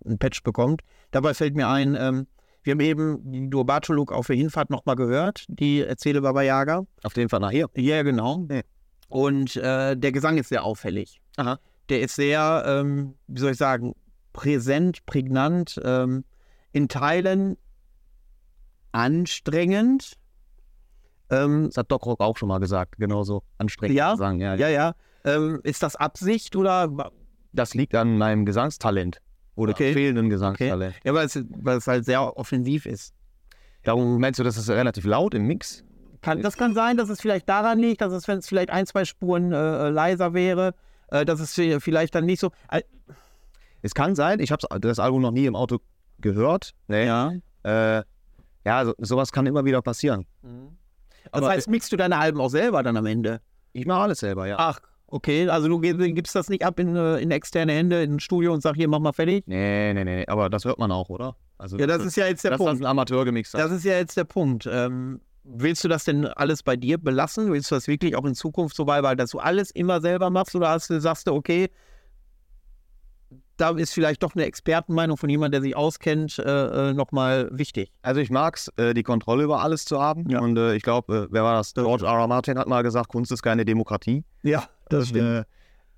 ein Patch bekommt. Dabei fällt mir ein, ähm, wir haben eben die Duo Bartoluk auf der Hinfahrt nochmal gehört, die Erzähle Baba Yaga. Auf jeden Fall nachher. Ja, genau. Ja. Und äh, der Gesang ist sehr auffällig. Aha. Der ist sehr, ähm, wie soll ich sagen, präsent, prägnant, ähm, in Teilen anstrengend. Ähm, Das hat Doc Rock auch schon mal gesagt, genauso anstrengend Ja? zu sagen. Ja, ja, ja. Ähm, ist das Absicht oder? Das liegt an meinem Gesangstalent oder Okay. fehlenden Gesangstalent. Ja, weil es, weil es halt sehr offensiv ist. Darum meinst du, das ist relativ laut im Mix? Kann, das kann sein, dass es vielleicht daran liegt, dass es, wenn es vielleicht ein, zwei Spuren äh, leiser wäre, äh, dass es vielleicht dann nicht so. Äh, Es kann sein, ich habe das Album noch nie im Auto gehört. Nee. ja. Äh, ja, so, sowas kann immer wieder passieren. Das Aber heißt, mixt du deine Alben auch selber dann am Ende? ich mache alles selber, ja. Ach, okay. Also du gibst das nicht ab in, äh, in externe Hände, in ein Studio und sag hier, mach mal fertig? Nee, nee, nee, aber das hört man auch, oder? Also, Ja, das ist ja jetzt der das Punkt. ein Amateur gemixt hat. Das ist ja jetzt der Punkt. Ähm, willst du das denn alles bei dir belassen? Willst du das wirklich auch in Zukunft so beibehalten, dass du alles immer selber machst oder hast du, sagst du, okay, da ist vielleicht doch eine Expertenmeinung von jemandem, der sich auskennt, äh, äh, nochmal wichtig. Also ich mag's, äh, die Kontrolle über alles zu haben. Ja. Und äh, ich glaube, äh, wer war das? George R. R. Martin hat mal gesagt, Kunst ist keine Demokratie. Ja, das Äh,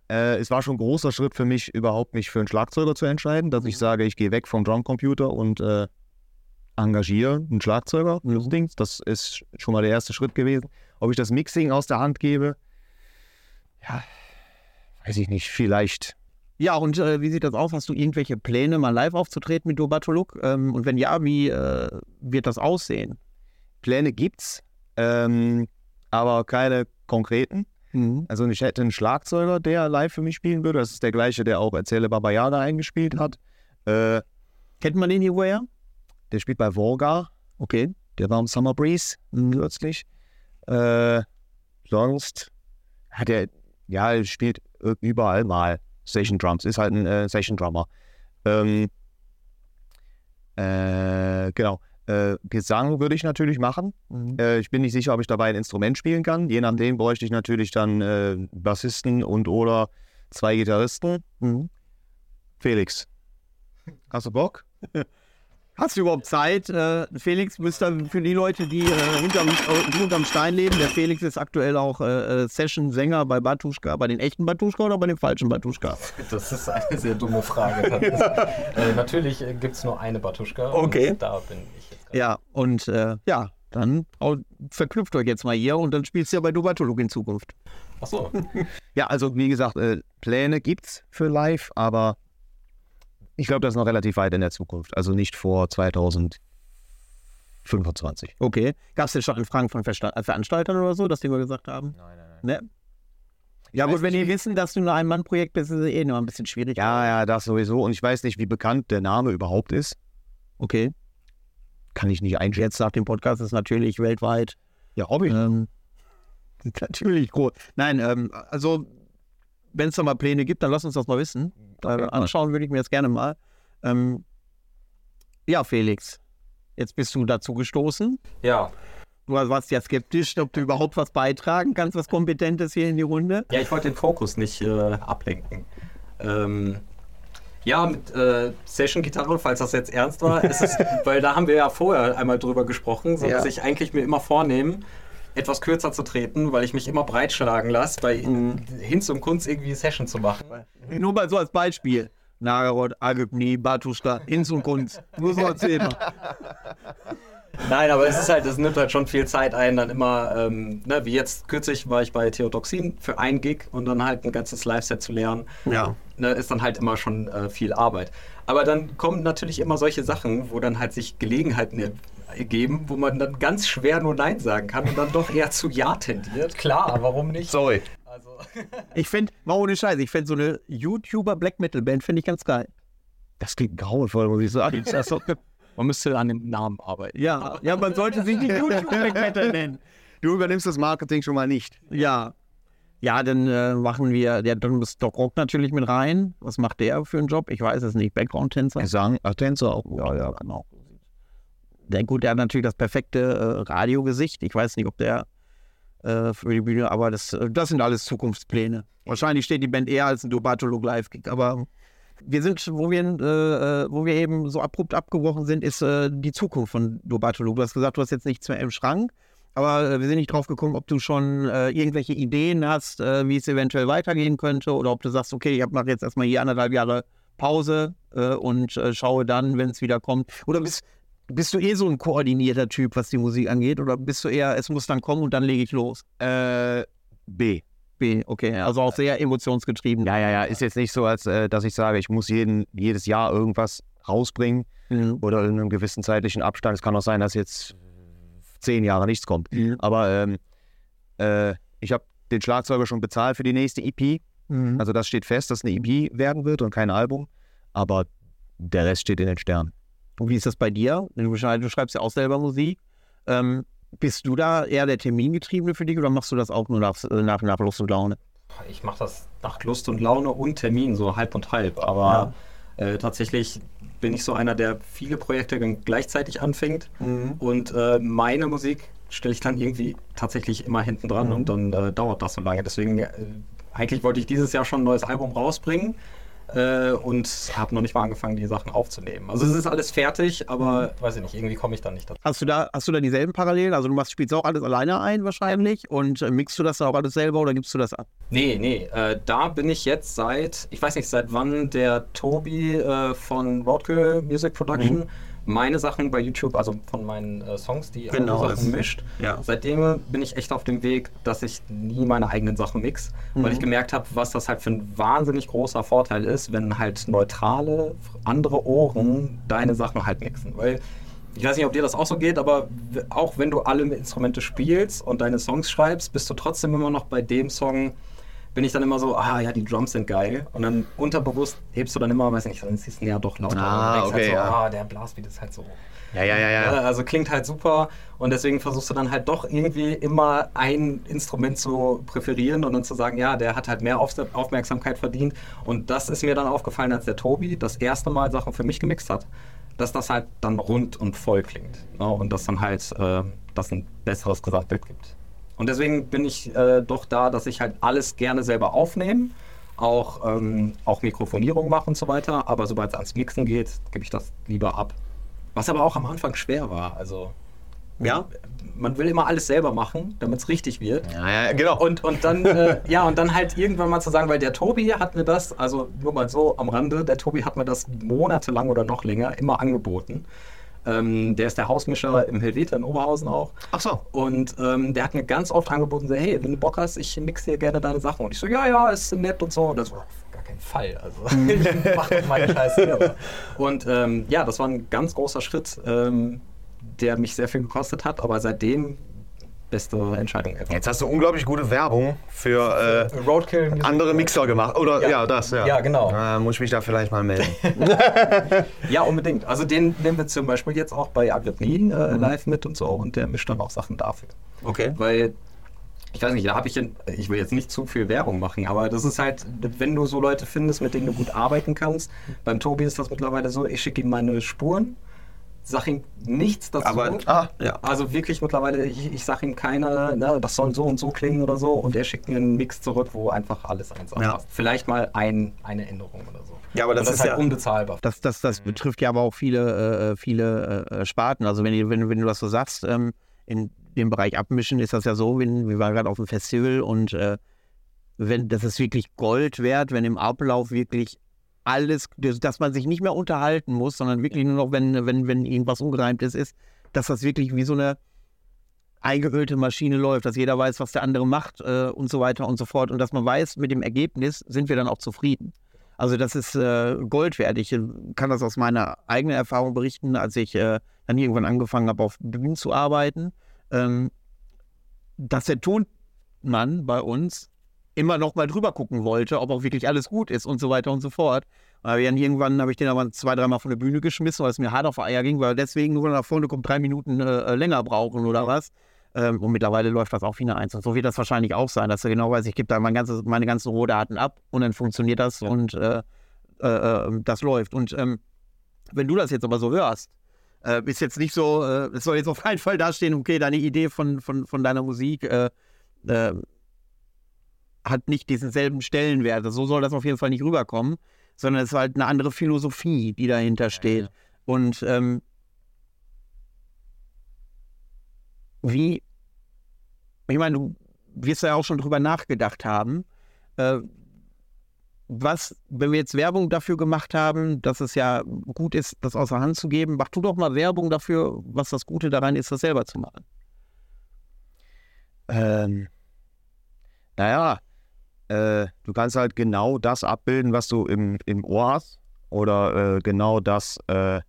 äh, es war schon ein großer Schritt für mich, überhaupt mich für einen Schlagzeuger zu entscheiden, dass ich sage, ich gehe weg vom Drumcomputer und engagiere einen Schlagzeuger. Ding. das ist schon mal der erste Schritt gewesen. Ob ich das Mixing aus der Hand gebe, ja, weiß ich nicht, vielleicht. Ja, und äh, wie sieht das aus? Hast du irgendwelche Pläne, mal live aufzutreten mit Dobatoluk? Ähm, und wenn ja, wie äh, wird das aussehen? Pläne gibt's, ähm, aber keine konkreten. Mhm. Also ich hätte einen Schlagzeuger, der live für mich spielen würde. Das ist der gleiche, der auch Erzähle Baba Yaga eingespielt hat. Äh, Kennt man den hier woher? der spielt bei Volga. Okay. Der war im Summer Breeze kürzlich. Äh, sonst hat er, ja, er spielt ir- überall mal Session Drums. Ist halt ein äh, Session Drummer. Ähm, äh, genau. Äh, Gesang würde ich natürlich machen. Äh, ich bin nicht sicher, ob ich dabei ein Instrument spielen kann. Je nachdem bräuchte ich natürlich dann äh, Bassisten und oder zwei Gitarristen. Mhm. Felix, hast du Bock? Hast du überhaupt Zeit? Äh, Felix, du für die Leute, die äh, hinterm, äh, hinterm Stein leben, der Felix ist aktuell auch äh, äh, Session-Sänger bei Batuschka, bei den echten Batuschka oder bei den falschen Batuschka? Das ist eine sehr dumme Frage. Ist, äh, natürlich gibt es nur eine Batuschka. Okay. Da bin ich jetzt gerade. Ja, und ja, dann verknüpft euch jetzt mal hier und dann spielst du ja bei Dubatuluk in Zukunft. Achso. Ja, also wie gesagt, Pläne gibt's für live, aber ich glaube, das ist noch relativ weit in der Zukunft. Also nicht vor 2025. Okay. Gab es denn schon Fragen von Versta äh, Veranstaltern oder so, dass die mal gesagt haben? Nein, nein, nein. Ne? Ja, gut, wenn die wissen, dass du nur ein Mann-Projekt bist, ist es eh immer ein bisschen schwierig. Ja, ja, das sowieso. Und ich weiß nicht, wie bekannt der Name überhaupt ist. Okay. Kann ich nicht einschätzen. Jetzt nach dem Podcast ist natürlich weltweit Ja, Hobby. Ähm, natürlich groß. Nein, ähm, also wenn es da mal Pläne gibt, dann lass uns das mal wissen. Äh, jeden Fall. anschauen würde ich mir jetzt gerne mal. Ähm, ja, Felix, jetzt bist du dazu gestoßen. Ja. Du warst ja skeptisch, ob du überhaupt was beitragen kannst, was Kompetentes hier in die Runde. Ja, ich wollte den Fokus nicht äh, ablenken. Ähm, ja, mit äh, Session-Gitarre, falls das jetzt ernst war, es, weil da haben wir ja vorher einmal drüber gesprochen, so Ja. dass ich eigentlich mir immer vornehme, etwas kürzer zu treten, weil ich mich immer breitschlagen lasse, bei Hinz und Kunst irgendwie Session zu machen. Nur mal so als Beispiel. Nagarot, Agübni, Batuschka, Hinz und Kunz. Nur so als Thema. Nein, aber es ist halt, es nimmt halt schon viel Zeit ein, dann immer, ähm, ne, wie jetzt kürzlich war ich bei Theodoxin für ein Gig und dann halt ein ganzes Live-Set zu lernen. Ja. ne, ist dann halt immer schon äh, viel Arbeit. Aber dann kommen natürlich immer solche Sachen, wo dann halt sich Gelegenheiten er- ergeben, wo man dann ganz schwer nur Nein sagen kann und dann doch eher zu Ja tendiert. Klar, warum nicht? Sorry. Also, Ich fände, mal ohne Scheiße, ich fände so eine YouTuber Black Metal Band, finde ich ganz geil. Das klingt grauenvoll, muss ich sagen. Man müsste an dem Namen arbeiten. Ja, ja, man sollte sich nicht YouTube-Backmetal nennen. Du übernimmst das Marketing schon mal nicht. Ja. Ja, dann äh, machen wir, ja, dann ist Doc Rock natürlich mit rein. Was macht der für einen Job? Ich weiß es nicht. Background-Tänzer? Gesang, ach, Tänzer auch. Ja, ja, genau. Der, gut, der hat natürlich das perfekte äh, Radiogesicht. Ich weiß nicht, ob der äh, für die Bühne, aber das, äh, das sind alles Zukunftspläne. Wahrscheinlich steht die Band eher als ein Dobatolog Live-Gig, aber wir sind, wo wir, äh, äh, wo wir eben so abrupt abgebrochen sind, ist äh, die Zukunft von Dobatolog. Du hast gesagt, du hast jetzt nichts mehr im Schrank, aber äh, wir sind nicht drauf gekommen, ob du schon äh, irgendwelche Ideen hast, wie es eventuell weitergehen könnte oder ob du sagst, okay, ich mache jetzt erstmal hier anderthalb Jahre Pause und schaue dann, wenn es wieder kommt. Oder bist, bist du eh so ein koordinierter Typ, was die Musik angeht? Oder bist du eher, es muss dann kommen und dann lege ich los? Äh, B. B, okay, also auch sehr emotionsgetrieben. Ja, ja, ja. Ist jetzt nicht so, als äh, dass ich sage, ich muss jeden, jedes Jahr irgendwas rausbringen Mhm. oder in einem gewissen zeitlichen Abstand. Es kann auch sein, dass jetzt zehn Jahre nichts kommt. Mhm. Aber ähm, äh, ich habe den Schlagzeuger schon bezahlt für die nächste EP. Mhm. Also das steht fest, dass eine EP werden wird und kein Album. Aber der Rest steht in den Sternen. Und wie ist das bei dir? Du schreibst ja auch selber Musik. Ähm, bist du da eher der Termingetriebene für dich oder machst du das auch nur nach, äh, nach, nach Lust und Laune? Ich mache das nach Lust und Laune und Termin, so halb und halb. Aber äh, tatsächlich bin ich so einer, der viele Projekte gleichzeitig anfängt. Und äh, meine Musik stelle ich dann irgendwie tatsächlich immer hinten dran und dann äh, dauert das so lange. Deswegen, äh, eigentlich wollte ich dieses Jahr schon ein neues Album rausbringen. Äh, und habe noch nicht mal angefangen, die Sachen aufzunehmen. Also es ist alles fertig, aber weiß ich nicht, irgendwie komme ich dann nicht dazu. Hast du da, hast du da dieselben Parallelen? Also du machst, spielst auch alles alleine ein wahrscheinlich und äh, mixst du das auch alles selber oder gibst du das ab? Nee, nee, äh, da bin ich jetzt seit, ich weiß nicht, seit wann der Tobi äh, von Roadkill Music Production meine Sachen bei YouTube, also von meinen äh, Songs, die Genau, andere Sachen mischt. ja. Seitdem bin ich echt auf dem Weg, dass ich nie meine eigenen Sachen mix, weil ich gemerkt habe, was das halt für ein wahnsinnig großer Vorteil ist, wenn halt neutrale, andere Ohren deine Sachen halt mixen. Weil ich weiß nicht, ob dir das auch so geht, aber auch wenn du alle Instrumente spielst und deine Songs schreibst, bist du trotzdem immer noch bei dem Song, bin ich dann immer so, ah ja, die Drums sind geil. Und dann unterbewusst hebst du dann immer, weiß nicht, dann ist es ja doch lauter. Ah, denkst okay, halt so, ja. ah, der Blastbeat ist halt so. Ja, ja, ja, Ja, also klingt halt super und deswegen versuchst du dann halt doch irgendwie immer ein Instrument zu präferieren und dann zu sagen, ja, der hat halt mehr Auf Aufmerksamkeit verdient. Und das ist mir dann aufgefallen, als der Tobi das erste Mal Sachen für mich gemixt hat, dass das halt dann rund und voll klingt. Ne? Und dass dann halt äh, das ein besseres Gesamtbild gibt. Und deswegen bin ich äh, doch da, dass ich halt alles gerne selber aufnehme. Auch, ähm, auch Mikrofonierung mache und so weiter. Aber sobald es ans Mixen geht, gebe ich das lieber ab. Was aber auch am Anfang schwer war. Also, Ja? man will immer alles selber machen, damit es richtig wird. Ja, ja, genau. Und, und dann, äh, ja, und dann halt irgendwann mal zu sagen, weil der Tobi hat mir das, also nur mal so am Rande, der Tobi hat mir das monatelang oder noch länger immer angeboten. Ähm, der ist der Hausmischer im Helvete in Oberhausen auch. Ach so. Und ähm, der hat mir ganz oft angeboten, so, hey, wenn du Bock hast, ich mixe dir gerne deine Sachen. Und ich so, ja, ja, ist nett und so. Und das war auf gar keinen Fall. Also ich mach doch meine Scheiße selber. Und ähm, ja, das war ein ganz großer Schritt, ähm, der mich sehr viel gekostet hat. Aber seitdem beste Entscheidung ever. Jetzt hast du unglaublich gute Werbung für äh, Roadkill andere Mixer gemacht. Oder ja, Ja. das, ja. Ja, genau. Äh, muss ich mich da vielleicht mal melden. Ja, unbedingt. Also den nehmen wir zum Beispiel jetzt auch bei Agritni äh, live mit und so und der mischt dann auch Sachen dafür. Okay. Weil, ich weiß nicht, da habe ich, in- ich will jetzt nicht zu viel Werbung machen, aber das ist halt, wenn du so Leute findest, mit denen du gut arbeiten kannst. Beim Tobi ist das mittlerweile so, ich schicke ihm meine Spuren, sag ihm nichts dazu. Aber- ah, Ja. Also wirklich mittlerweile, ich, ich sag ihm keine, ne, das soll so und so klingen oder so und er schickt mir einen Mix zurück, wo einfach alles eins Ja. passt. Vielleicht mal ein, eine Änderung oder so. Ja, aber das das ist halt ja- unbezahlbar. Das, das, das betrifft ja aber auch viele, äh, viele äh, Sparten. Also wenn, wenn, wenn du das so sagst, ähm, in dem Bereich Abmischen ist das ja so, wenn, wir waren gerade auf dem Festival und äh, wenn das ist wirklich Gold wert, wenn im Ablauf wirklich alles, dass man sich nicht mehr unterhalten muss, sondern wirklich nur noch, wenn, wenn, wenn irgendwas ungereimtes ist, dass das wirklich wie so eine eingeölte Maschine läuft, dass jeder weiß, was der andere macht äh, und so weiter und so fort und dass man weiß, mit dem Ergebnis sind wir dann auch zufrieden. Also das ist äh, Gold wert. Ich äh, kann das aus meiner eigenen Erfahrung berichten, als ich äh, dann irgendwann angefangen habe, auf Bühnen zu arbeiten, ähm, dass der Tonmann bei uns immer noch mal drüber gucken wollte, ob auch wirklich alles gut ist und so weiter und so fort. Aber dann irgendwann habe ich den aber zwei, dreimal von der Bühne geschmissen, weil es mir hart auf Eier ging, weil deswegen nur nach vorne kommt, drei Minuten äh, länger brauchen oder was. Ähm, und mittlerweile läuft das auch wie eine Eins. Und so wird das wahrscheinlich auch sein, dass du genau weißt, ich gebe da mein ganzes, meine ganzen Rohdaten ab und dann funktioniert das und äh, äh, äh, das läuft. Und ähm, wenn du das jetzt aber so hörst, äh, ist jetzt nicht so, äh, es soll jetzt auf keinen Fall dastehen, okay, deine Idee von, von, von deiner Musik äh, äh, hat nicht diesen selben Stellenwert. So soll das auf jeden Fall nicht rüberkommen, sondern es ist halt eine andere Philosophie, die dahinter steht. ja. Und ähm, wie, ich meine, du wirst ja auch schon drüber nachgedacht haben, äh, was, wenn wir jetzt Werbung dafür gemacht haben, dass es ja gut ist, das außer Hand zu geben, mach du doch mal Werbung dafür, was das Gute daran ist, das selber zu machen. Ähm, naja, äh, du kannst halt genau das abbilden, was du im, im Ohr hast. Oder äh, genau das äh,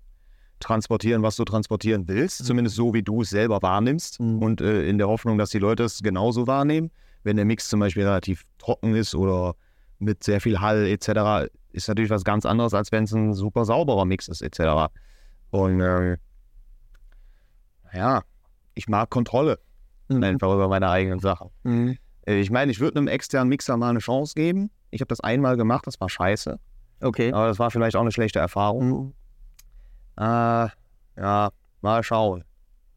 transportieren, was du transportieren willst. Zumindest so, wie du es selber wahrnimmst. Mhm. Und äh, in der Hoffnung, dass die Leute es genauso wahrnehmen. Wenn der Mix zum Beispiel relativ trocken ist oder mit sehr viel Hall etc., ist natürlich was ganz anderes, als wenn es ein super sauberer Mix ist etc. Und ähm, ja, ich mag Kontrolle einfach über meine eigenen Sachen. Äh, Ich meine, ich würde einem externen Mixer mal eine Chance geben. Ich habe das einmal gemacht, das war scheiße. Okay. Aber das war vielleicht auch eine schlechte Erfahrung. Mhm. Äh, ja, mal schauen.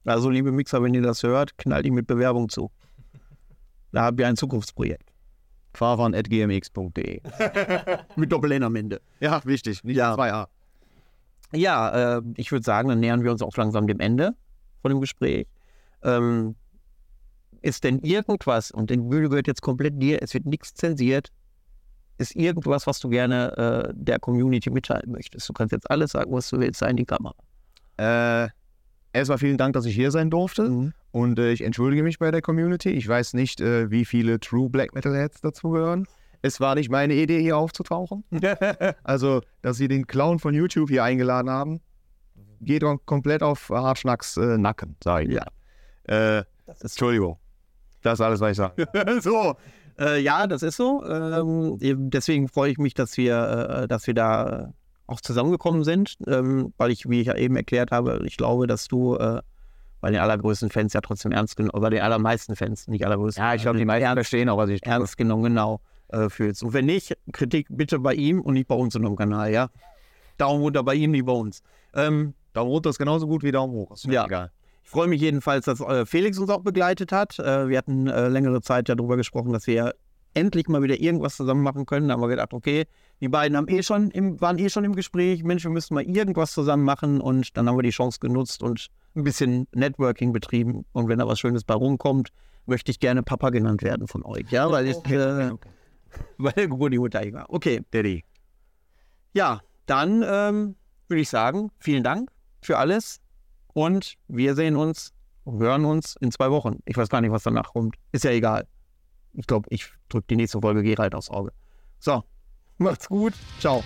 Also, liebe Mixer, wenn ihr das hört, knallt ihn mit Bewerbung zu. Da habt ihr ein Zukunftsprojekt. Fahrfahren.gmx.de. Mit Doppel-N am Ende. Ja, wichtig. Nicht Ja. 2a. Ja, äh, ich würde sagen, dann nähern wir uns auch langsam dem Ende von dem Gespräch. Ähm, ist denn irgendwas, und die Bühne gehört jetzt komplett dir, es wird nichts zensiert, ist irgendwas, was du gerne äh, der Community mitteilen möchtest? Du kannst jetzt alles sagen, was du willst, sei in die Kamera. Äh, erstmal vielen Dank, dass ich hier sein durfte. Und äh, ich entschuldige mich bei der Community. Ich weiß nicht, äh, wie viele True Black Metal Heads dazugehören. Es war nicht meine Idee, hier aufzutauchen. Also, dass sie den Clown von YouTube hier eingeladen haben, geht doch komplett auf Hartschnacks äh, Nacken, sage ich. Ja. Äh, Entschuldigung. Das ist alles, was ich sage. so. Äh, ja, das ist so. Ähm, deswegen freue ich mich, dass wir, äh, dass wir da äh, auch zusammengekommen sind, ähm, weil ich, wie ich ja eben erklärt habe, ich glaube, dass du äh, bei den allergrößten Fans ja trotzdem ernst genommen, bei den allermeisten Fans, nicht allergrößten. Ja, ich glaube, die meisten ernst, verstehen auch, was ich ernst genommen, genau, äh, fühlst. Und wenn nicht, Kritik bitte bei ihm und nicht bei uns in dem Kanal, ja? Daumen runter bei ihm, nicht bei uns. Ähm, Daumen runter ist genauso gut wie Daumen hoch. Ist mir Ja. egal. Ich freue mich jedenfalls, dass äh, Felix uns auch begleitet hat. Äh, wir hatten äh, längere Zeit darüber gesprochen, dass wir endlich mal wieder irgendwas zusammen machen können. Da haben wir gedacht, okay, die beiden haben eh schon im, waren eh schon im Gespräch. Mensch, wir müssen mal irgendwas zusammen machen. Und dann haben wir die Chance genutzt und ein bisschen Networking betrieben. Und wenn da was Schönes bei rumkommt, möchte ich gerne Papa genannt werden von euch. Ja, weil ich, äh, weil der Geburtsmutter ich war. Okay, Daddy. ja, dann ähm, würde ich sagen, vielen Dank für alles und wir sehen uns, hören uns in zwei Wochen. Ich weiß gar nicht, was danach kommt. Ist ja egal. Ich glaube, ich drücke die nächste Folge Gerald aufs Auge. So, macht's gut. Ciao.